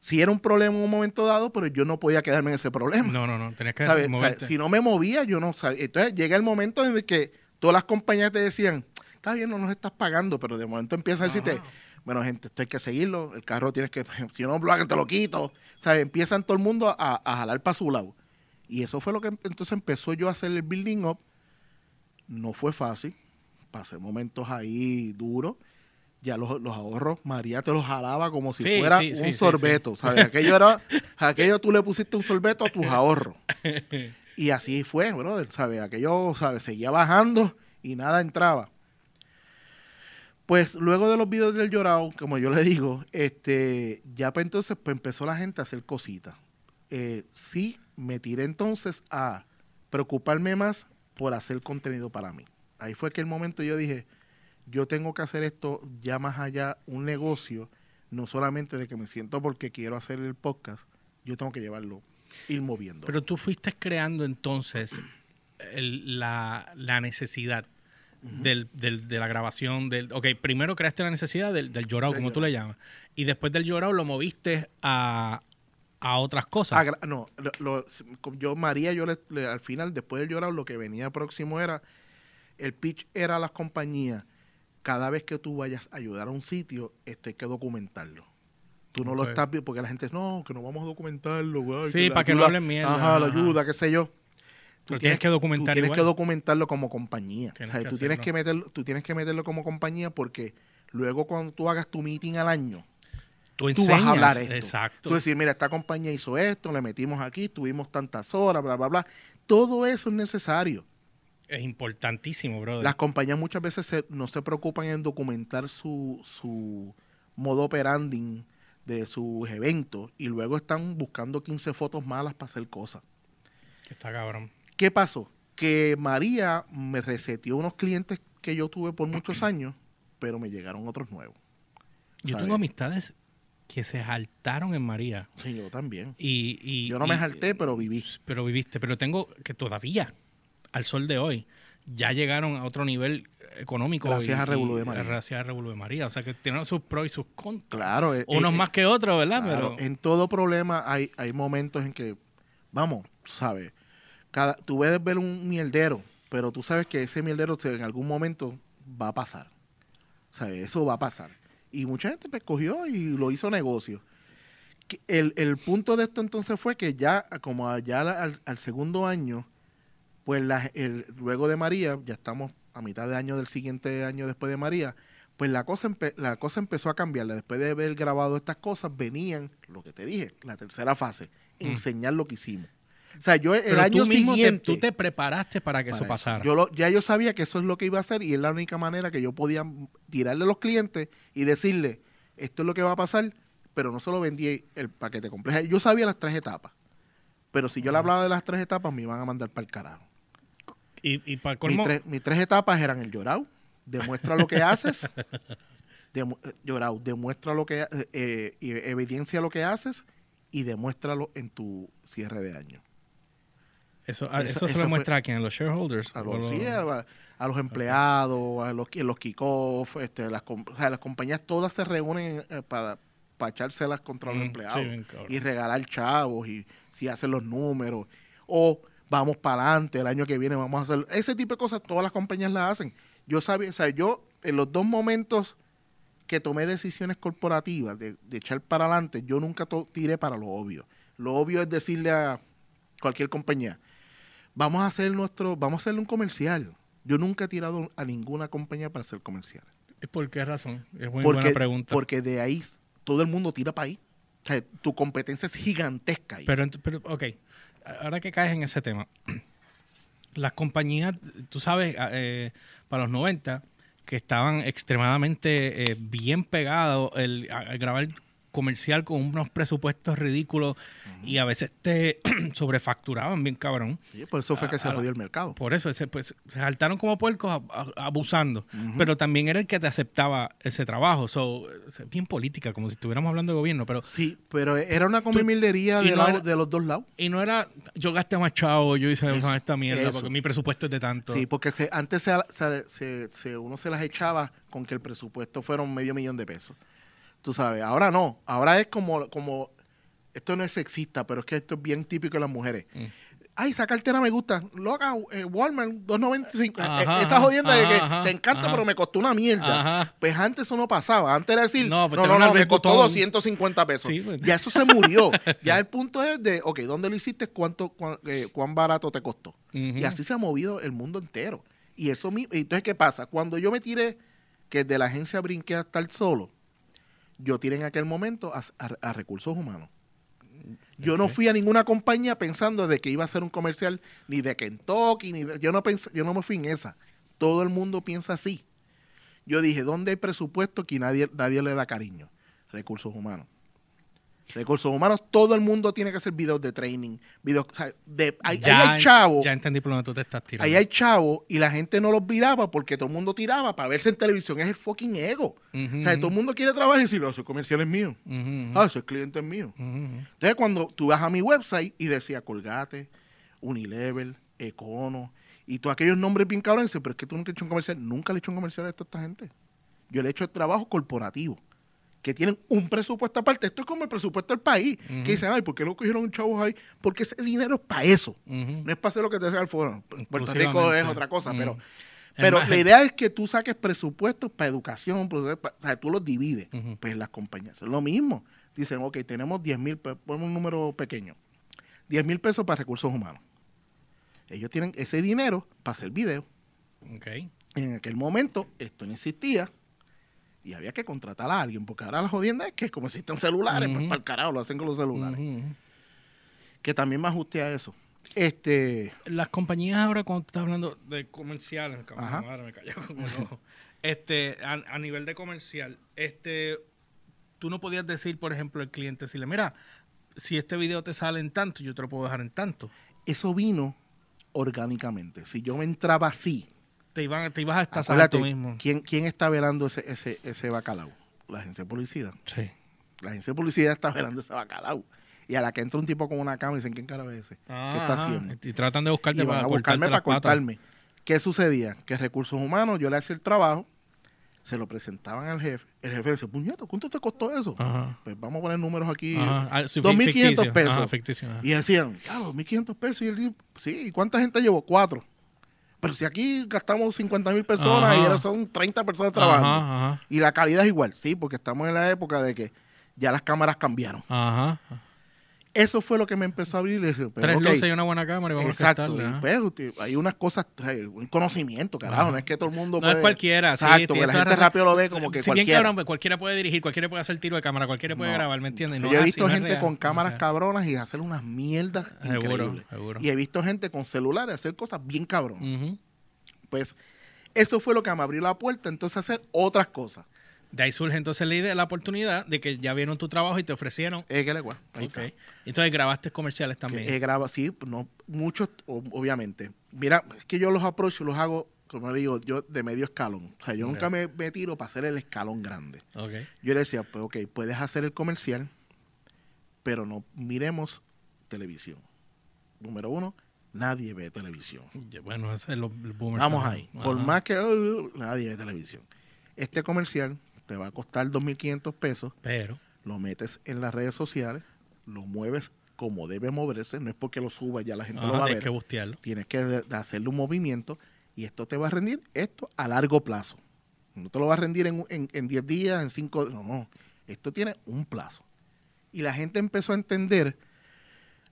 sí era un problema en un momento dado, pero yo no podía quedarme en ese problema. No, no, no. Tenías que moverte. si no me movía, yo no sabía. Entonces llega el momento en el que todas las compañías te decían, está bien, no nos estás pagando, pero de momento empiezan a decirte, Ajá. bueno, gente, esto hay que seguirlo, el carro tienes que, si no lo te lo quito. ¿Sabes? Empiezan todo el mundo a, a jalar para su lado. Y eso fue lo que entonces empezó yo a hacer el building up. No fue fácil, pasé momentos ahí duros. Ya los, los ahorros, María te los jalaba como si Sí, fuera sí, un sí, sorbeto, ¿sabes? Aquello era, aquello tú le pusiste un sorbeto a tus ahorros. Y así fue, brother, ¿sabes? Aquello, ¿sabes? Seguía bajando y nada entraba. Pues luego de los videos del llorado, como yo le digo, este, ya pues entonces pues empezó la gente a hacer cositas. Eh, sí, me tiré entonces a preocuparme más por hacer contenido para mí. Ahí fue que el momento yo dije, yo tengo que hacer esto ya más allá, un negocio, no solamente de que me siento porque quiero hacer el podcast, yo tengo que llevarlo, ir moviendo. Pero tú fuiste creando entonces el- la, la necesidad del, del- de la grabación. Del, ok, primero creaste la necesidad del, del llorado, Del como tú le llamas. Y después del llorado lo moviste a, a otras cosas. Ah, no, lo- lo- yo, María, yo le, le- al final, después del llorado, lo que venía próximo era, el pitch era a las compañías, cada vez que tú vayas a ayudar a un sitio, esto hay que documentarlo. Tú no lo estás viendo, porque la gente dice, no, que no vamos a documentarlo, Sí, para que no hablen mierda, Ajá, la ayuda, qué sé yo. Pero tienes que documentar tú tienes igual. que documentarlo como compañía. Tienes O sea, que tú, tienes que meterlo, tú tienes que meterlo como compañía porque luego cuando tú hagas tu meeting al año, tú tú enseñas. vas a hablar esto. Exacto. Tú decir, mira, esta compañía hizo esto, le metimos aquí, tuvimos tantas horas, bla, bla, bla. Todo eso es necesario. Es importantísimo, brother. Las compañías muchas veces se- no se preocupan en documentar su, su modo operandi de sus eventos y luego están buscando 15 fotos malas para hacer cosas. Está cabrón. ¿Qué pasó? Que María me reseteó unos clientes que yo tuve por muchos años, pero me llegaron otros nuevos. Yo ¿sabes? tengo amistades que se saltaron en María. Sí, yo también. Y, y- Yo no me jalté, pero viví. Pero viviste. Pero tengo que todavía, al sol de hoy, ya llegaron a otro nivel económico. Gracias y- a Revolú de María. Gracias a Revolú de María. O sea que tienen sus pros y sus contras. Claro. eh, Unos eh, más que otros, ¿verdad? Claro, Pero en todo problema hay, hay momentos en que, vamos, sabes, cada, tú puedes ver un mierdero, pero tú sabes que ese mierdero en algún momento va a pasar. O sea, eso va a pasar. Y mucha gente pues cogió y lo hizo negocio. El, el punto de esto entonces fue que ya, como ya al, al segundo año, pues la- el, luego de María, ya estamos a mitad de año del siguiente año después de María, pues la cosa, empe- la cosa empezó a cambiar. Después de haber grabado estas cosas, venían, lo que te dije, la tercera fase, Mm. enseñar lo que hicimos. O sea, yo el Pero año tú mismo te- siguiente... tú te preparaste para que para eso eso. pasara. Yo lo- ya yo sabía que eso es lo que iba a hacer y es la única manera que yo podía tirarle a los clientes y decirle, esto es lo que va a pasar, pero no solo vendí el paquete completo. Yo sabía las tres etapas, pero si yo le hablaba de las tres etapas, me iban a mandar para el carajo. Y, y para Mis colmo, tres, mis tres etapas eran el llorado, demuestra lo que haces, demu- eh, llorado, demuestra lo que, eh, eh, evidencia lo que haces y demuéstralo en tu cierre de año. eso, a- eso- eso se eso lo muestra a quién, a los shareholders. A los, los- sí, a, a los empleados, a los, los kickoff, este, las, o sea, las compañías todas se reúnen eh, para, para echárselas contra los Mm, empleados sí, y regalar chavos y si hacen los números o vamos para adelante el año que viene vamos a hacer ese tipo de cosas todas las compañías las hacen yo sabía o sea yo en los dos momentos que tomé decisiones corporativas de, de echar para adelante yo nunca tiré para lo obvio lo obvio es decirle a cualquier compañía vamos a hacer nuestro vamos a hacerle un comercial yo nunca he tirado a ninguna compañía para hacer comercial ¿Por qué razón? Es muy porque, buena pregunta. porque de ahí todo el mundo tira para ahí. O sea, tu competencia es gigantesca ahí. Pero, pero, ok, ahora que caes en ese tema, las compañías, tú sabes, a- eh, para los 90, que estaban extremadamente eh, bien pegados el, a grabar comercial con unos presupuestos ridículos y a veces te sobrefacturaban bien cabrón. Sí, por eso fue que se jodió el mercado. Por eso ese, pues, se saltaron como puercos abusando. Pero también era el que te aceptaba ese trabajo. So, bien política, como si estuviéramos hablando de gobierno. Pero Sí, pero era una comimildería de, no de los dos lados. Y no era, yo gasté más chavo, yo hice Eso, esta mierda eso. porque mi presupuesto es de tanto. Sí, porque se, antes se, se- uno se las echaba con que el presupuesto fuera un medio millón de pesos. Tú sabes, ahora no. Ahora es como, como esto no es sexista, pero es que esto es bien típico de las mujeres. Mm. Ay, esa cartera me gusta. Loca, eh, Walmart, 2.95. Eh, Ajá, eh, esa jodienda de que ajá, te encanta, pero me costó una mierda. Pues antes eso no pasaba. Antes era decir, No, pues no, no, me costó botón. 250 pesos. Sí, pues. Ya eso se murió. ya el punto es de, ok, ¿dónde lo hiciste? ¿Cuánto, cuán, eh, cuán barato te costó? Y así se ha movido el mundo entero. Y eso mismo, entonces, ¿qué pasa? Cuando yo me tiré, que de la agencia brinqué a estar solo, yo tiré en aquel momento a, a- a recursos humanos. Yo no fui a ninguna compañía pensando de que iba a ser un comercial ni de Kentucky, ni de- yo no pensé, yo no me fui en esa. Todo el mundo piensa así. Yo dije, ¿dónde hay presupuesto que nadie, nadie le da cariño? Recursos humanos. Recursos humanos, todo el mundo tiene que hacer videos de training, videos, o sea, de, ahí, ahí hay chavos, ya entendí por dónde tú te estás tirando. ahí hay chavos y la gente no los viraba porque todo el mundo tiraba para verse en televisión, es el fucking ego. O sea, todo el mundo quiere trabajar y decir, no, ese comercial es mío. ujú, ujú, Ah, ese cliente es mío. Entonces, cuando tú vas a mi website y decía Colgate, Unilever, Econo, y todos aquellos nombres bien cabrones, pero es que tú nunca has hecho un comercial. Nunca le he hecho un comercial a esto a esta gente. Yo le he hecho el trabajo corporativo, que tienen un presupuesto aparte. Esto es como el presupuesto del país, que dicen, ay, ¿por qué no cogieron chavos ahí? Porque ese dinero es para eso. No es para hacer lo que te haga el foro. Puerto Rico es otra cosa, pero, pero la idea es que tú saques presupuestos para educación, presupuestos pa- o sea, tú los divides. Pues las compañías es lo mismo. Dicen, ok, tenemos 10 mil, ponemos un número pequeño, 10 mil pesos para recursos humanos. Ellos tienen ese dinero para hacer video. Ok. En aquel momento esto no existía y había que contratar a alguien, porque ahora la jodienda es que como existen celulares, pues para el carajo lo hacen con los celulares. Que también me ajusté a eso. Este, Las compañías ahora, cuando tú estás hablando de comerciales, madre, me cayó con el ojo. Este, a, a nivel de comercial, este, tú no podías decir, por ejemplo, al cliente, decirle, mira, si este video te sale en tanto, yo te lo puedo dejar en tanto. eso vino orgánicamente. Si yo me entraba así, Te, iban, te ibas a estar tú mismo. ¿quién, ¿quién está velando ese, ese, ese bacalao? la agencia de publicidad. Sí. La agencia de publicidad está velando ese bacalao. Y a la que entra un tipo con una cámara y dicen, ¿quién cara es ese? ¿Qué está Ajá. haciendo? Y tratan de buscarte Y van para a buscarme para cortarme. ¿Qué sucedía? Que recursos humanos, yo le hacía el trabajo, se lo presentaban al jefe. El jefe dice, puñeto, ¿cuánto te costó eso? Ajá. Pues vamos a poner números aquí. Ah, sí, 2.500 ficticio. pesos. Ajá, ficticio. Y decían, ya, 2.500 pesos. Y él dijo, sí, ¿y cuánta gente llevó? Cuatro. Pero si aquí gastamos 50 mil personas Ajá. y ahora son 30 personas trabajando. Ajá, ajá. Y la calidad es igual, sí, porque estamos en la época de que ya las cámaras cambiaron. Ajá. Eso fue lo que me empezó a abrir. dije, pero, Tres ok, luces y una buena cámara y vamos Exacto. a ajá. pues, hay unas cosas, un conocimiento, carajo. Ajá. No es que todo el mundo No es puede- cualquiera, sí, Exacto, porque tienes la gente razón. rápido lo ve como que si bien cualquiera. cabrón, pues, cualquiera puede dirigir, cualquiera puede hacer tiro de cámara, cualquiera puede No. grabar, ¿me entiendes? No Yo he es visto así, es gente con es cámaras cabronas y hacer unas mierdas Seguro, increíbles. seguro. Y he visto gente con celulares hacer cosas bien cabronas. Pues eso fue lo que me abrió la puerta entonces a hacer otras cosas. De ahí surge entonces la idea, la oportunidad de que ya vieron tu trabajo y te ofrecieron. Eh, que le gua- ahí Ok. está. Entonces grabaste comerciales Que también. he grabado, sí, no, muchos, obviamente. Mira, es que yo los aprocho, los hago, como digo, yo de medio escalón. O sea, yo nunca me, me tiro para hacer el escalón grande. Yo le decía, pues ok, puedes hacer el comercial, pero no miremos televisión. Número uno, nadie ve televisión. Bueno, ese es lo el boomer Vamos también. ahí. Por más que uh, nadie ve televisión. Este comercial te va a costar 2.500 pesos, Pero, lo metes en las redes sociales, lo mueves como debe moverse, no es porque lo subas ya la gente lo ajá, va a tienes ver. que bustearlo. Tienes que hacerle un movimiento y esto te va a rendir esto a largo plazo. No te lo va a rendir en, en, en 10 días, en 5 no, no. Esto tiene un plazo. Y la gente empezó a entender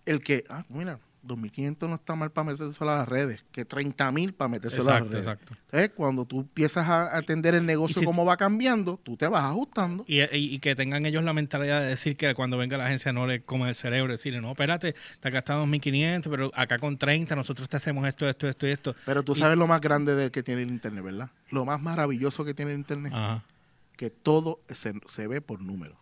el que, ah, mira, 2.500 no está mal para meterse a las redes, que 30.000 para meterse a las redes. exacto. Entonces, cuando tú empiezas a atender el negocio si- cómo va cambiando, tú te vas ajustando. Y, y- y que tengan ellos la mentalidad de decir que cuando venga la agencia no le come el cerebro, decirle, no, espérate, te has gastado 2.500, pero acá con 30 nosotros te hacemos esto, esto, esto y esto. Pero tú Y- sabes lo más grande de que tiene el Internet, ¿verdad? Lo más maravilloso que tiene el Internet. Ajá. que todo se, se ve por números.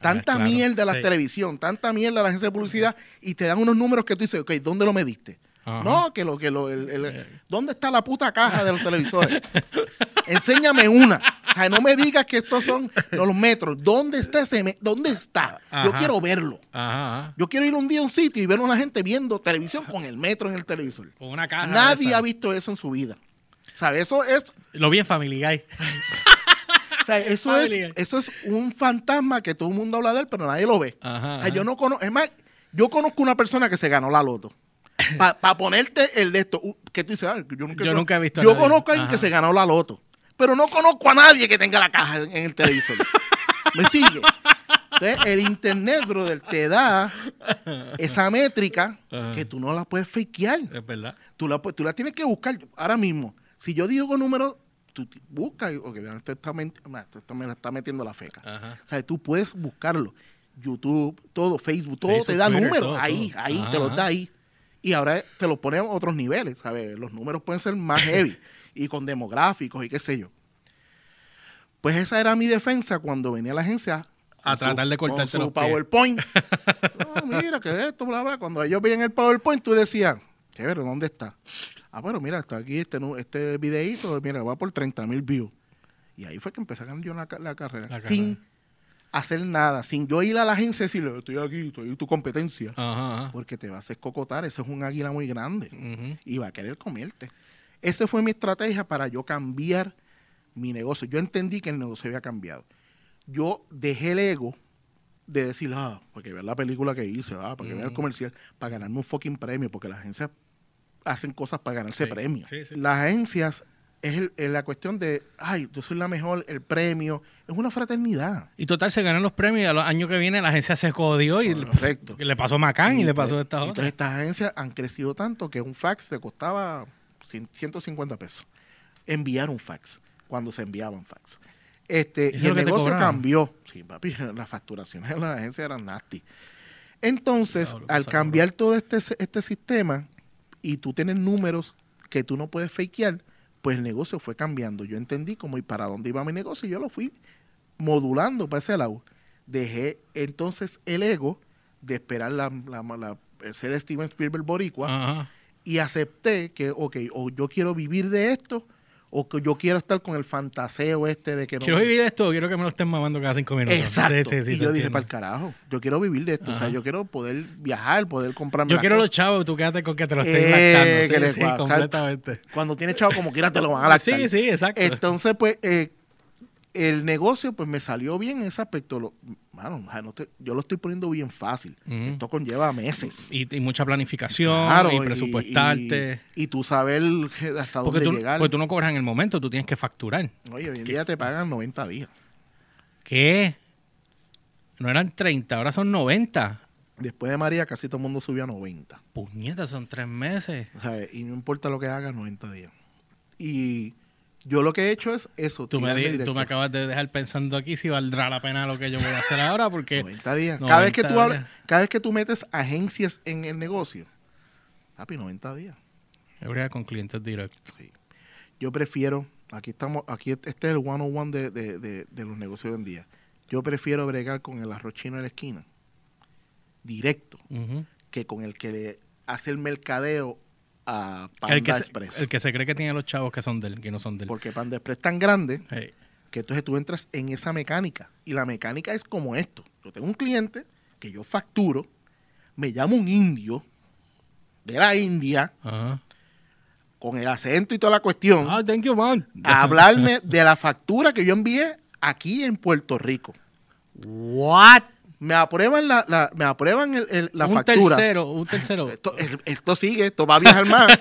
Ah, Tanta claro, mierda la sí. televisión, tanta mierda la agencia de publicidad y te dan unos números que tú dices, ok, ¿dónde lo mediste? Ajá. No, que lo que lo, el- el-. ¿dónde está la puta caja de los televisores? Enséñame una. O sea, no me digas que estos son los metros. ¿Dónde está ese? me- ¿Dónde está? Yo quiero verlo. Ajá. Yo quiero ir un día a un sitio y ver a una gente viendo televisión con el metro en el televisor. Con una caja. Nadie ha visto eso en su vida. ¿Sabes? Eso es Lo vi en Family Guy. Sea, eso es, Familia. eso es un fantasma que todo el mundo habla de él, pero nadie lo ve. Ajá, yo no conozco, es más, yo conozco una persona que se ganó la loto. Para ponerte el de esto, que tú dices, "Ah, yo nunca, Yo nunca he visto Yo nadie". conozco a alguien que se ganó la loto, pero no conozco a nadie que tenga la caja en, en el televisor. ¿Me sigue? Entonces, el internet, brother, te da esa métrica Ajá. que tú no la puedes fakear. Es verdad. Tú la, tú la tienes que buscar ahora mismo. Si yo digo números, tú buscas, ok, este está está- me está metiendo la feca. Ajá. O sea, tú puedes buscarlo. YouTube, todo, Facebook, todo Facebook, te da Twitter, números. todo, ahí, todo. ahí, Ajá, te los da ahí. Y ahora te los pone a otros niveles, ¿sabes? Los números pueden ser más heavy y con demográficos y qué sé yo. Pues esa era mi defensa cuando venía la agencia. A con tratar de con cortarte su los pies. PowerPoint. No, mira, que esto, bla, bla. Cuando ellos veían el PowerPoint, tú decías, chévere, ¿dónde está? Ah, pero mira, está aquí este, este videíto, mira, va por 30 mil views. Y ahí fue que empecé a ganar yo la, la carrera. La sin carrera. hacer nada, sin yo ir a la agencia y decirle, estoy aquí, estoy en tu competencia. Ajá, ajá. Porque te va a hacer cocotar, ese es un águila muy grande y va a querer comerte. Esa fue mi estrategia para yo cambiar mi negocio. Yo entendí que el negocio había cambiado. Yo dejé el ego de decir, ah, para que vean la película que hice, ah, para que vean el Mm. comercial, para ganarme un fucking premio, porque las agencias hacen cosas para ganarse Sí, premios. sí, sí. Las agencias es, el- es la cuestión de, ay, yo soy la mejor, el premio, es una fraternidad. Y total, se ganan los premios y a los años que viene la agencia se jodió y le- Correcto. le pasó a Macán y, le pasó a esta Entonces otra. estas agencias han crecido tanto que un fax te costaba cien- 150 pesos. Enviar un fax, cuando se enviaban fax. Este, ¿Eso es y el negocio cambió. Sí, papi, las facturaciones de las agencias eran nasty. Entonces, al cambiar todo este, este sistema y tú tienes números que tú no puedes fakear, pues el negocio fue cambiando. Yo entendí cómo y para dónde iba mi negocio y yo lo fui modulando para ese lado. Dejé entonces el ego de esperar la, la, la- el ser Steven Spielberg boricua y acepté que, ok, o yo quiero vivir de esto o que yo quiero estar con el fantaseo este de que no... Quiero vivir esto, quiero que me lo estén mamando cada cinco minutos. Exacto. Sí, sí, sí, y yo dije, para el carajo, yo quiero vivir de esto. O sea, Ajá. yo quiero poder viajar, poder comprarme Yo quiero los cosas. chavos, tú quédate con que te lo estén Eh, le- Sí, completamente. Cuando tienes chavo, como quiera te lo van a lactar. Sí, sí, exacto. Entonces, pues, eh, el negocio, pues, me salió bien en ese aspecto. Lo, mano, no te- yo lo estoy poniendo bien fácil. Esto conlleva meses. y, y mucha planificación Claro, y presupuestarte. Y, y tú saber hasta porque, dónde tú, llegar. porque tú no cobras en el momento, tú tienes que facturar. Oye, hoy en día te pagan 90 días. ¿Qué? No eran 30, ahora son 90. Después de María, casi todo el mundo subió a 90. Puñetas, son tres meses. O sea, y no importa lo que hagas, 90 días. Y yo lo que he hecho es eso. Tú me, tirarme di- directo. tú me acabas de dejar pensando aquí si valdrá la pena lo que yo voy a hacer ahora, porque 90 días. cada, vez que 90 tú cada vez que tú metes agencias en el negocio, papi, 90 días. yo voy a con clientes directos. Sí. Yo prefiero, aquí estamos, aquí este es el one on one de, de- de- de los negocios hoy en día. Yo prefiero bregar con el arroz chino en la esquina, directo, que con el que le hace el mercadeo a Panda El, que se, Express. el que se cree que tiene los chavos que son de él, que no son de él. Porque Panda Express es tan grande Hey. que entonces tú entras en esa mecánica. Y la mecánica es como esto. Yo tengo un cliente que yo facturo, me llama un indio de la India, Ajá. con el acento y toda la cuestión, Ah, thank you, man. a hablarme de la factura que yo envié aquí en Puerto Rico. What? Me aprueban la, la- me aprueban el- el- la un factura. tercero, un tercero. Esto, el- esto sigue, esto va a viajar más.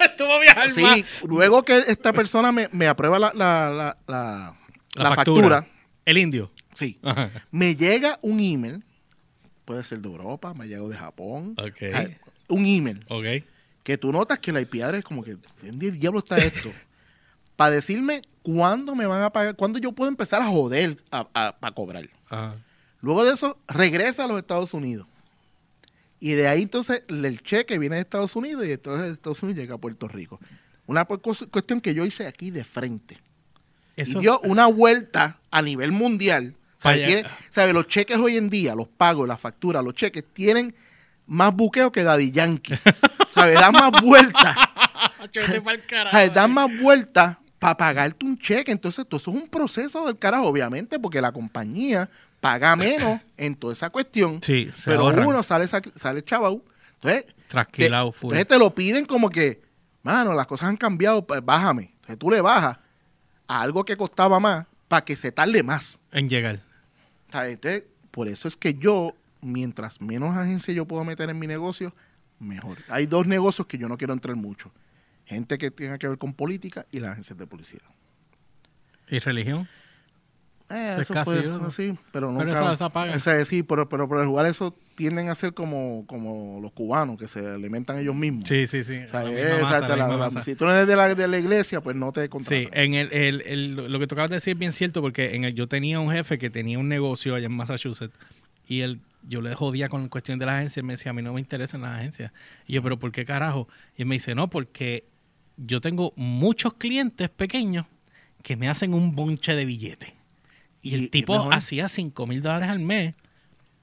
Esto va a viajar sí, más. luego que esta persona me, me aprueba la, la- la- la- La, la factura. factura, El indio. sí, Ajá. me llega un email, puede ser de Europa, me llegó de Japón, Ok. Ay, un email Ok. que tú notas que la IP address es como que, ¿dónde diablo está esto? Para decirme cuándo me van a pagar, cuándo yo puedo empezar a joder para cobrar. Ajá. Luego de eso, regresa a los Estados Unidos. Y de ahí entonces el cheque viene de Estados Unidos y entonces de Estados Unidos llega a Puerto Rico. Una cuestión que yo hice aquí de frente. Eso, Y dio una vuelta a nivel mundial. ¿Sabe? Vaya. Tiene- sabe, Los cheques hoy en día, los pagos, las facturas, los cheques, tienen más buqueo que Daddy Yankee. ¿Sabe? Dan más vueltas. Dan más vueltas para pagarte un cheque. Entonces, todo eso es un proceso del carajo, obviamente, porque la compañía paga menos en toda esa cuestión. Sí, se pero ahorran. uno sale, sale chaval. Entonces, te, Trasquilado, full. entonces te lo piden como que, mano, las cosas han cambiado, pues, bájame. Entonces tú le bajas a algo que costaba más para que se tarde más. En llegar. Entonces, por eso es que yo, mientras menos agencia yo puedo meter en mi negocio, mejor. Hay dos negocios que yo no quiero entrar mucho. Gente que tenga que ver con política y las agencias de policía. ¿Y religión? Eh, Eso puede- sí, pero Pero nunca. esa- esa paga. Ese, sí, pero, pero por el lugar eso tienden a ser como, como los cubanos, que se alimentan ellos mismos. Sí, sí, sí. O sea, La es- masa, la la- la- si tú no eres de la, de la iglesia, pues no te Sí, contratan. en el, el- el- lo que tú acabas de decir es bien cierto porque en el, yo tenía un jefe que tenía un negocio allá en Massachusetts y él, yo le jodía con la cuestión de las agencias y me decía, a mí no me interesan las agencias. Y yo, pero ¿por qué carajo? Y él me dice, no, porque yo tengo muchos clientes pequeños que me hacen un bonche de billetes. Y, el y tipo hacía 5 mil dólares al mes.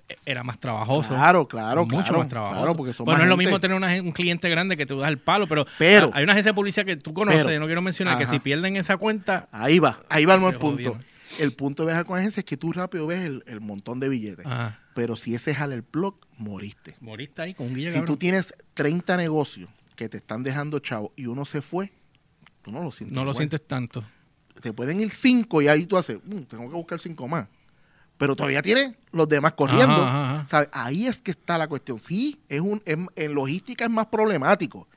E- Era más trabajoso. Claro, claro, mucho claro, más trabajoso. claro, porque son bueno, más es lo mismo tener una un cliente grande que tú das el palo, pero, Pero- hay una agencia de publicidad que tú conoces, pero- no quiero mencionar, que si pierden esa cuenta, Ahí va, ahí va el punto. El punto de viajar con agencia es que tú rápido ves el, el montón de billetes. ajá, Pero si ese jala el blog, moriste. moriste ahí con un guille Si cabrón. tú tienes 30 negocios que te están dejando chavo y uno se fue, tú no lo sientes. no lo sientes tanto. Te pueden ir 5 y ahí tú haces, "Mm, tengo que buscar 5 más. Pero todavía tienes los demás corriendo. Ajá, ajá, ajá. ¿sabes? Ahí es que está la cuestión. Sí, es un, en, en logística es más problemático,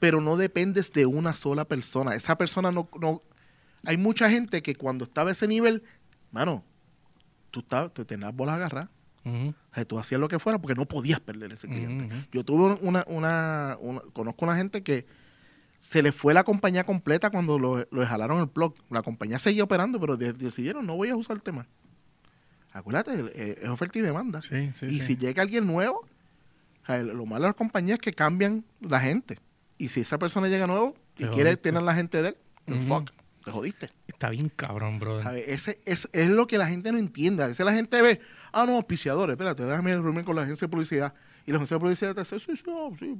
pero no dependes de una sola persona. Esa persona no, no... Hay mucha gente que cuando estaba a ese nivel, mano, tú estabas, te tenías bolas agarradas. Ujú, O sea, tú hacías lo que fuera porque no podías perder ese cliente. Yo tuve una, una, una- conozco una gente que se le fue la compañía completa cuando lo, lo jalaron el blog. La compañía seguía operando, pero de- decidieron no voy a usar el tema. Acuérdate, eh, es oferta y demanda. Sí, sí, y sí. si llega alguien nuevo, lo malo de las compañías es que cambian la gente. Y si esa persona llega nuevo y Te quiere jodiste. tener la gente de él, fuck, te jodiste. Está bien cabrón, brother. Ese es, es lo que la gente no entiende. A veces la gente ve, ah, no, auspiciadores, espérate, déjame reunirme con la agencia de publicidad. Y la agencia de publicidad te dice, sí, sí, oh, sí.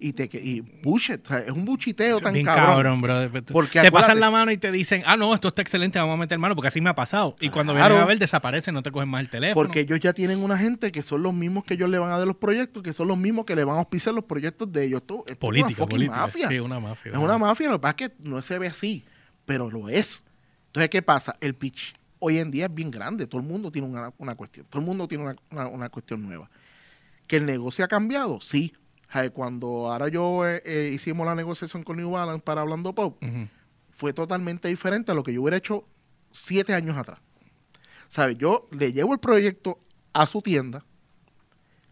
Y, te, y bullshit, o sea, es un buchiteo tan Bien cabrón. cabrón, bro. Porque te pasan la mano y te dicen, ah, no, esto está excelente, vamos a meter mano, porque así me ha pasado. Y cuando Claro. vienen a ver, desaparece, no te cogen más el teléfono. Porque ellos ya tienen una gente que son los mismos que ellos le van a dar los proyectos, que son los mismos que le van a auspiciar los proyectos de ellos. Esto, esto política, es una política. mafia. Sí, una mafia. Es una mafia, lo que pasa es que no se ve así, pero lo es. Entonces, ¿qué pasa? El pitch hoy en día es bien grande, todo el mundo tiene una, una cuestión, todo el mundo tiene una, una- una cuestión nueva. ¿Que el negocio ha cambiado? Sí. Cuando ahora yo eh, eh, hicimos la negociación con New Balance para Hablando Pop, fue totalmente diferente a lo que yo hubiera hecho siete años atrás. ¿Sabes? Yo le llevo el proyecto a su tienda.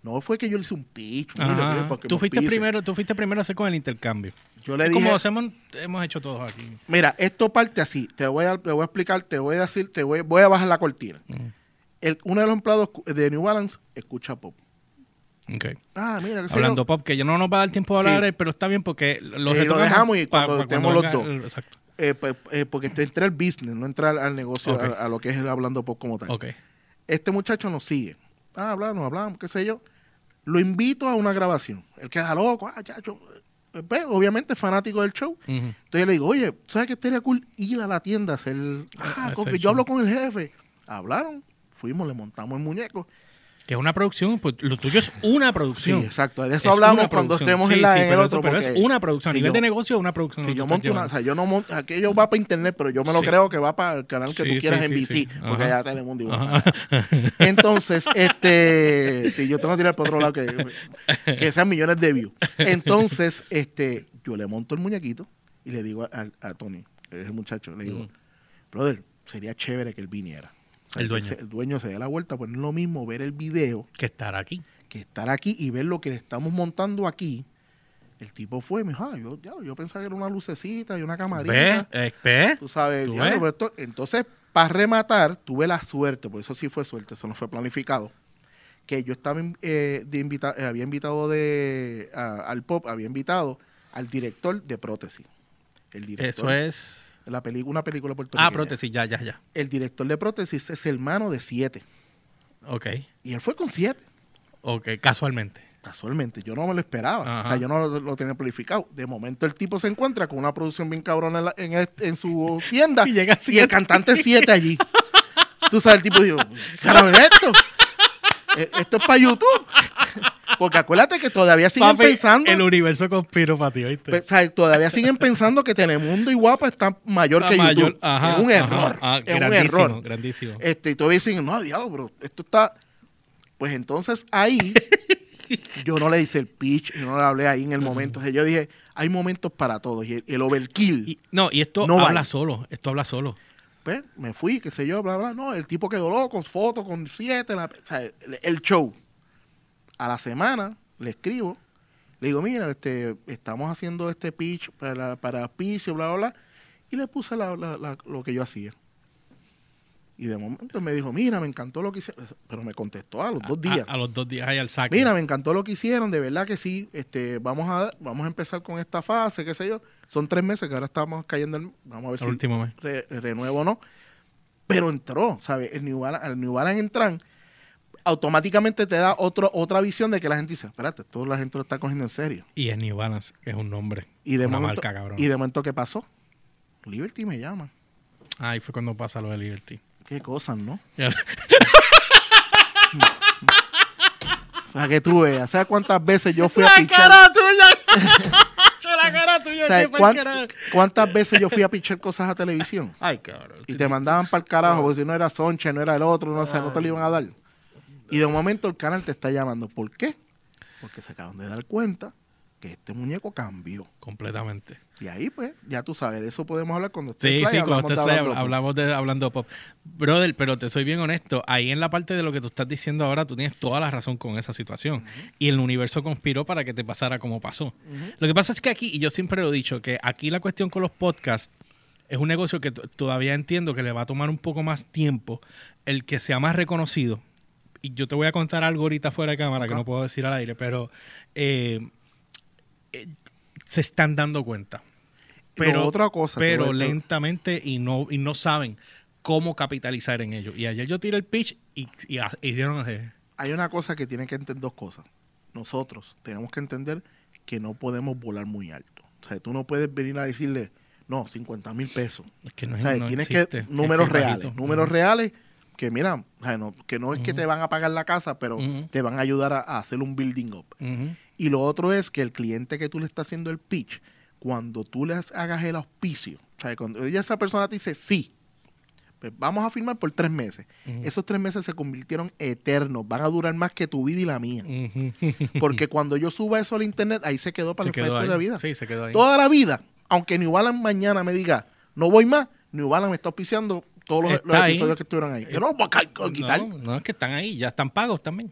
No fue que yo le hice un pitch. mire, porque Tú fuiste primero, tú fuiste primero a hacer con el intercambio. Yo le Es dije, como hacemos, hemos hecho todos aquí. mira, esto parte así. Te voy a, te voy a explicar, te voy a decir, te voy, voy a bajar la cortina. El, uno de los empleados de New Balance escucha pop. Ah, mira, Hablando yo. pop, que ya no nos va a dar tiempo de hablar, Sí. pero está bien porque lo, Eh, lo dejamos y cuando pa estemos los dos. el- Exacto. Eh, pues, eh, porque entra al business, no entra al, al negocio, a, a lo que es el hablando pop como tal. Este muchacho nos sigue. Ah, hablamos, hablamos, qué sé yo. Lo invito a una grabación. Él queda loco, ah, chacho. Eh, pues, obviamente fanático del show. Entonces yo le digo, oye, ¿sabes qué estaría cool? Ir a la tienda a hacer. Ah, con- show. yo hablo con el jefe. Hablaron, fuimos, le montamos el muñeco. Que es una producción, pues lo tuyo es una Sí, producción. exacto. De Es eso hablamos cuando estemos Sí, en, la, sí, en pero otro. eso- pero es una producción. A si nivel yo- de negocio es una producción. Si yo monto una, o sea, yo no monto, aquello va para internet, pero yo me lo Sí. creo que va para el canal que Sí, tú sí, quieras sí, en BC, sí. porque ya Telemundo igual. Ajá. Entonces, este, si yo tengo que tirar por otro lado que, que sean millones de views. Entonces, este, yo le monto el muñequito y le digo a, a Tony, que es el muchacho, le digo, brother, sería chévere que él viniera. El dueño. el dueño se dé la vuelta, pues no es lo mismo ver el video que estar aquí. que estar aquí y ver lo que le estamos montando aquí. El tipo fue, me dijo, ah, yo, ya, yo pensaba que era una lucecita y una ¿Ves? camarita. Eh, ¿Ves? Tú sabes, ¿Tú diablo, ves? esto- entonces, para rematar, tuve la suerte, por eso sí fue suerte, eso no fue planificado, que yo estaba eh, de invita- eh, había invitado de a- al pop, había invitado al director de prótesis. El director, Eso es. La película, una película puertorriqueña. Ah, prótesis, ya, ya, ya. El director de prótesis es hermano de siete. Ok. Y él fue con siete. Ok, casualmente. Casualmente, yo no me lo esperaba. O sea, yo no lo, lo tenía planificado. De momento el tipo se encuentra con una producción bien cabrona en, la- en, su tienda Y llega y el siete. cantante 7 allí. Tú sabes, el tipo dijo, carajo es esto? Eh, Esto es para YouTube. Porque acuérdate que todavía siguen Papi, pensando, El universo conspiro para ti, ¿oíste? pe- o sea, todavía siguen pensando que Telemundo y Guapa están mayor que mayor- YouTube. ajá, es un ajá. error. Ah, es un error. grandísimo. Este, y todavía dicen, no, diablo, pero esto está. Pues entonces ahí yo no le hice el pitch, yo no le hablé ahí en el momento. O sea, yo dije, hay momentos para todos. Y el, el overkill, Y- no, y esto No habla solo. Esto habla solo. pues me fui, qué sé yo, bla, bla. No, el tipo quedó loco, fotos con siete, la- o sea, el, el show. A la semana le escribo, le digo, mira, este, estamos haciendo este pitch para, para auspicio, bla, bla, bla. Y le puse la- la- la- lo que yo hacía. Y de momento me dijo, mira, me encantó lo que hicieron. Pero me contestó a los dos días. A, a los dos días hay al saque. Mira, me encantó lo que hicieron, de verdad que sí. Este, vamos a vamos a empezar con esta fase, qué sé yo. Son tres meses que ahora estamos cayendo, en- vamos a ver el si último mes. re- renuevo o no. Pero entró, ¿sabes? El New Balance, al New Balance entran, automáticamente te da otro, otra visión de que la gente dice, espérate, toda la gente lo está cogiendo en serio. Y es New Balance, que es un nombre. Y de una momento, marca, cabrón. y de momento, ¿qué pasó? Liberty me llama. Ahí fue cuando pasa lo de Liberty. Qué cosas, ¿no? Sea, que tú veas, ¿sabes cuántas veces yo fui a ¡La pichar? cara tuya! la cara tuya! ¿Sabes qué pa'l cuán- carajo. cuántas veces yo fui a pichar cosas a televisión? Ay, cabrón. Y te mandaban para el carajo, porque si no era Soncha, no era el otro, no, o sea, no te lo iban a dar. Y de momento el canal te está llamando. ¿Por qué? Porque se acaban de dar cuenta que este muñeco cambió. Completamente. Y ahí, pues, ya tú sabes, de eso podemos hablar cuando estés Sí, fly, sí, cuando fly, hablando. hablamos de hablando pop. Brother, pero te soy bien honesto, ahí en la parte de lo que tú estás diciendo ahora, tú tienes toda la razón con esa situación. Y el universo conspiró para que te pasara como pasó. Lo que pasa es que aquí, y yo siempre lo he dicho, que aquí la cuestión con los podcasts es un negocio que todavía entiendo que le va a tomar un poco más tiempo el que sea más reconocido. Y yo te voy a contar algo ahorita fuera de cámara que no puedo decir al aire, pero eh, eh, se están dando cuenta. Pero, otra cosa, pero lentamente y no, y no saben cómo capitalizar en ello. Y ayer yo tiré el pitch y, y ha- hicieron así. hay una cosa que tienen que entender dos cosas. nosotros tenemos que entender que no podemos volar muy alto. O sea, tú no puedes venir a decirle, no, 50 mil pesos. Es que no O sea, no tienes existe. que números reales, números reales que mira, o sea, no- que no es que te van a pagar la casa, pero te van a ayudar a, a hacer un building up. Y lo otro es que el cliente que tú le estás haciendo el pitch, cuando tú le hagas el auspicio, o sea, cuando ella, esa persona te dice sí, pues vamos a firmar por tres meses. Esos tres meses se convirtieron eternos, van a durar más que tu vida y la mía. Porque cuando yo suba eso al internet, ahí se quedó para Se el resto de la vida. Sí, se quedó ahí. Toda la vida, aunque New Balance mañana me diga, no voy más, New Balance me está auspiciando todos los, ahí. episodios que estuvieron ahí. Yo no los voy a ca- quitar. No, no, es que están ahí, ya están pagos también.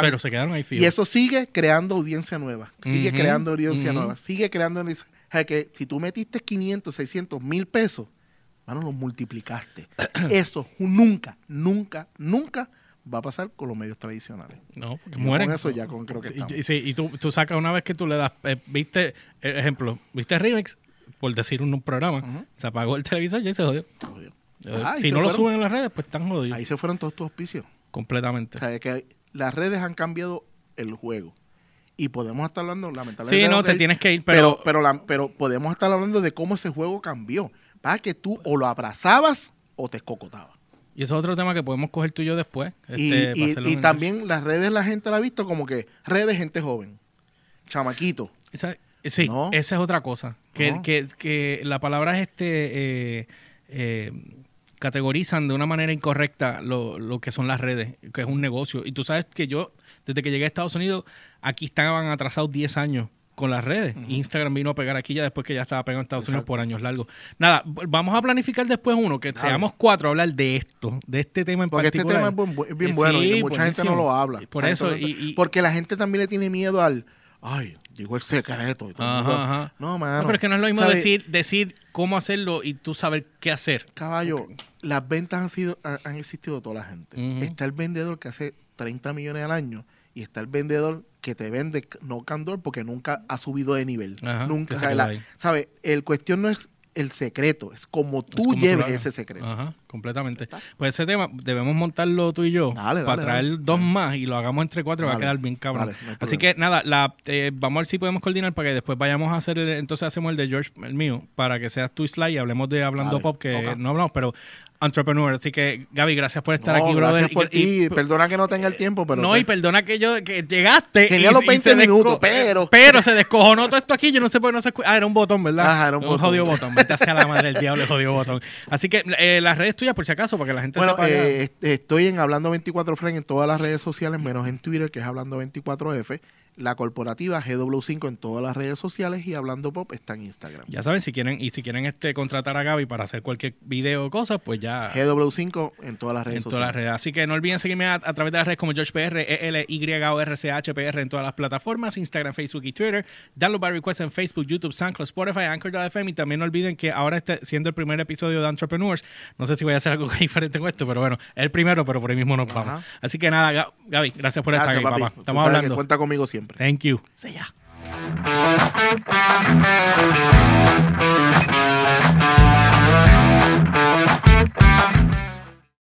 Pero se quedaron ahí fijos. Y eso sigue creando audiencia nueva. Sigue creando audiencia nueva. Sigue creando. O sea, que si tú metiste 500, 600 mil pesos, bueno, los multiplicaste. eso nunca, nunca, nunca va a pasar con los medios tradicionales. No, porque mueren. con eso ya con- creo que Y- estamos. y, sí, y tú, tú sacas una vez que tú le das, eh, viste, eh, ejemplo, viste Remix, por decir un, un programa, se apagó el televisor y ahí se jodió. Jodido. Eh, Ah, si no lo suben en las redes, pues están jodidos. Ahí se fueron todos tus auspicios. completamente. O sea, que las redes han cambiado el juego. Y podemos estar hablando, lamentablemente. Sí, no, te tienes que ir, pero, pero, pero, la- pero podemos estar hablando de cómo ese juego cambió. Para que tú o lo abrazabas o te escocotabas. y eso es otro tema que podemos coger tú y yo después. Y, este, y- también las redes la gente la ha visto como que redes gente joven, chamaquito. Esa- sí, No. esa es otra cosa. Que, No. que, que la palabra es este eh, eh, categorizan de una manera incorrecta lo, lo que son las redes, que es un negocio. Y tú sabes que yo, desde que llegué a Estados Unidos, aquí estaban atrasados 10 años con las redes. Instagram vino a pegar aquí ya después que ya estaba pegado en Estados Unidos por años largos. Nada, vamos a planificar después uno, que seamos cuatro a hablar de esto, de este tema en Porque este particular. tema es, buen- es bien Eh, bueno sí, y mucha gente no lo habla. Por eso, no- y- y- porque la gente también le tiene miedo al, ay, digo el secreto. y todo el mundo- Ajá, ajá. No, mano. No, pero es que no es lo mismo ¿Sabe? decir, decir cómo hacerlo y tú saber qué hacer. Caballo, las ventas han sido han, han existido toda la gente. Está el vendedor que hace 30 millones al año y está el vendedor que te vende no candor porque nunca ha subido de nivel. Ajá, nunca, que se ¿sabe? quedó La- ahí. ¿sabe? El cuestión no es el secreto, es como Es tú como lleves ese secreto. Ajá, completamente. Pues ese tema debemos montarlo tú y yo Dale, para dale, traer dale. dos más y lo hagamos entre cuatro y va a quedar bien cabrón. no Así que nada, la, eh, vamos a ver si podemos coordinar para que después vayamos a hacer, el- entonces hacemos el de George, el mío, para que seas tu slide y hablemos de Hablando Pop, que no hablamos, pero Entrepreneur. Así que Gaby, gracias por estar No, aquí, brother. gracias por ti. Perdona que no tenga el tiempo, pero... no, y perdona que yo que llegaste. Tenía y- los y 20 se desco- minutos, pero- Pero se descojonó todo esto aquí. Yo no sé por qué no se Ah, era un botón, ¿verdad? Ajá, era un botón. jodido botón. Vete hacia la madre del diablo, el jodido botón. Así que eh, las redes tuyas, por si acaso, para que la gente Bueno, sepa. eh, est- estoy en Hablando 24 Friends en todas las redes sociales, menos en Twitter, que es Hablando 24F. La corporativa GW5 en todas las redes sociales y Hablando Pop está en Instagram. Ya saben, si quieren, y si quieren este contratar a Gaby para hacer cualquier video o cosa, pues ya GW5 en todas las redes en sociales. todas las redes. Así que no olviden seguirme a, a través de las redes como GeorgePR, ELYORCHPR en todas las plataformas, Instagram, Facebook y Twitter. Download by request en Facebook, YouTube, SoundCloud, Spotify, Anchor.fm. Y también no olviden que ahora este, siendo el primer episodio de Entrepreneurs, no sé si voy a hacer algo diferente con esto, pero bueno, el primero, pero por ahí mismo nos vamos. Ajá. Así que nada, Ga- Gaby, gracias por estar aquí, papi. papá. Estamos hablando. Cuenta conmigo siempre. Thank you. See ya.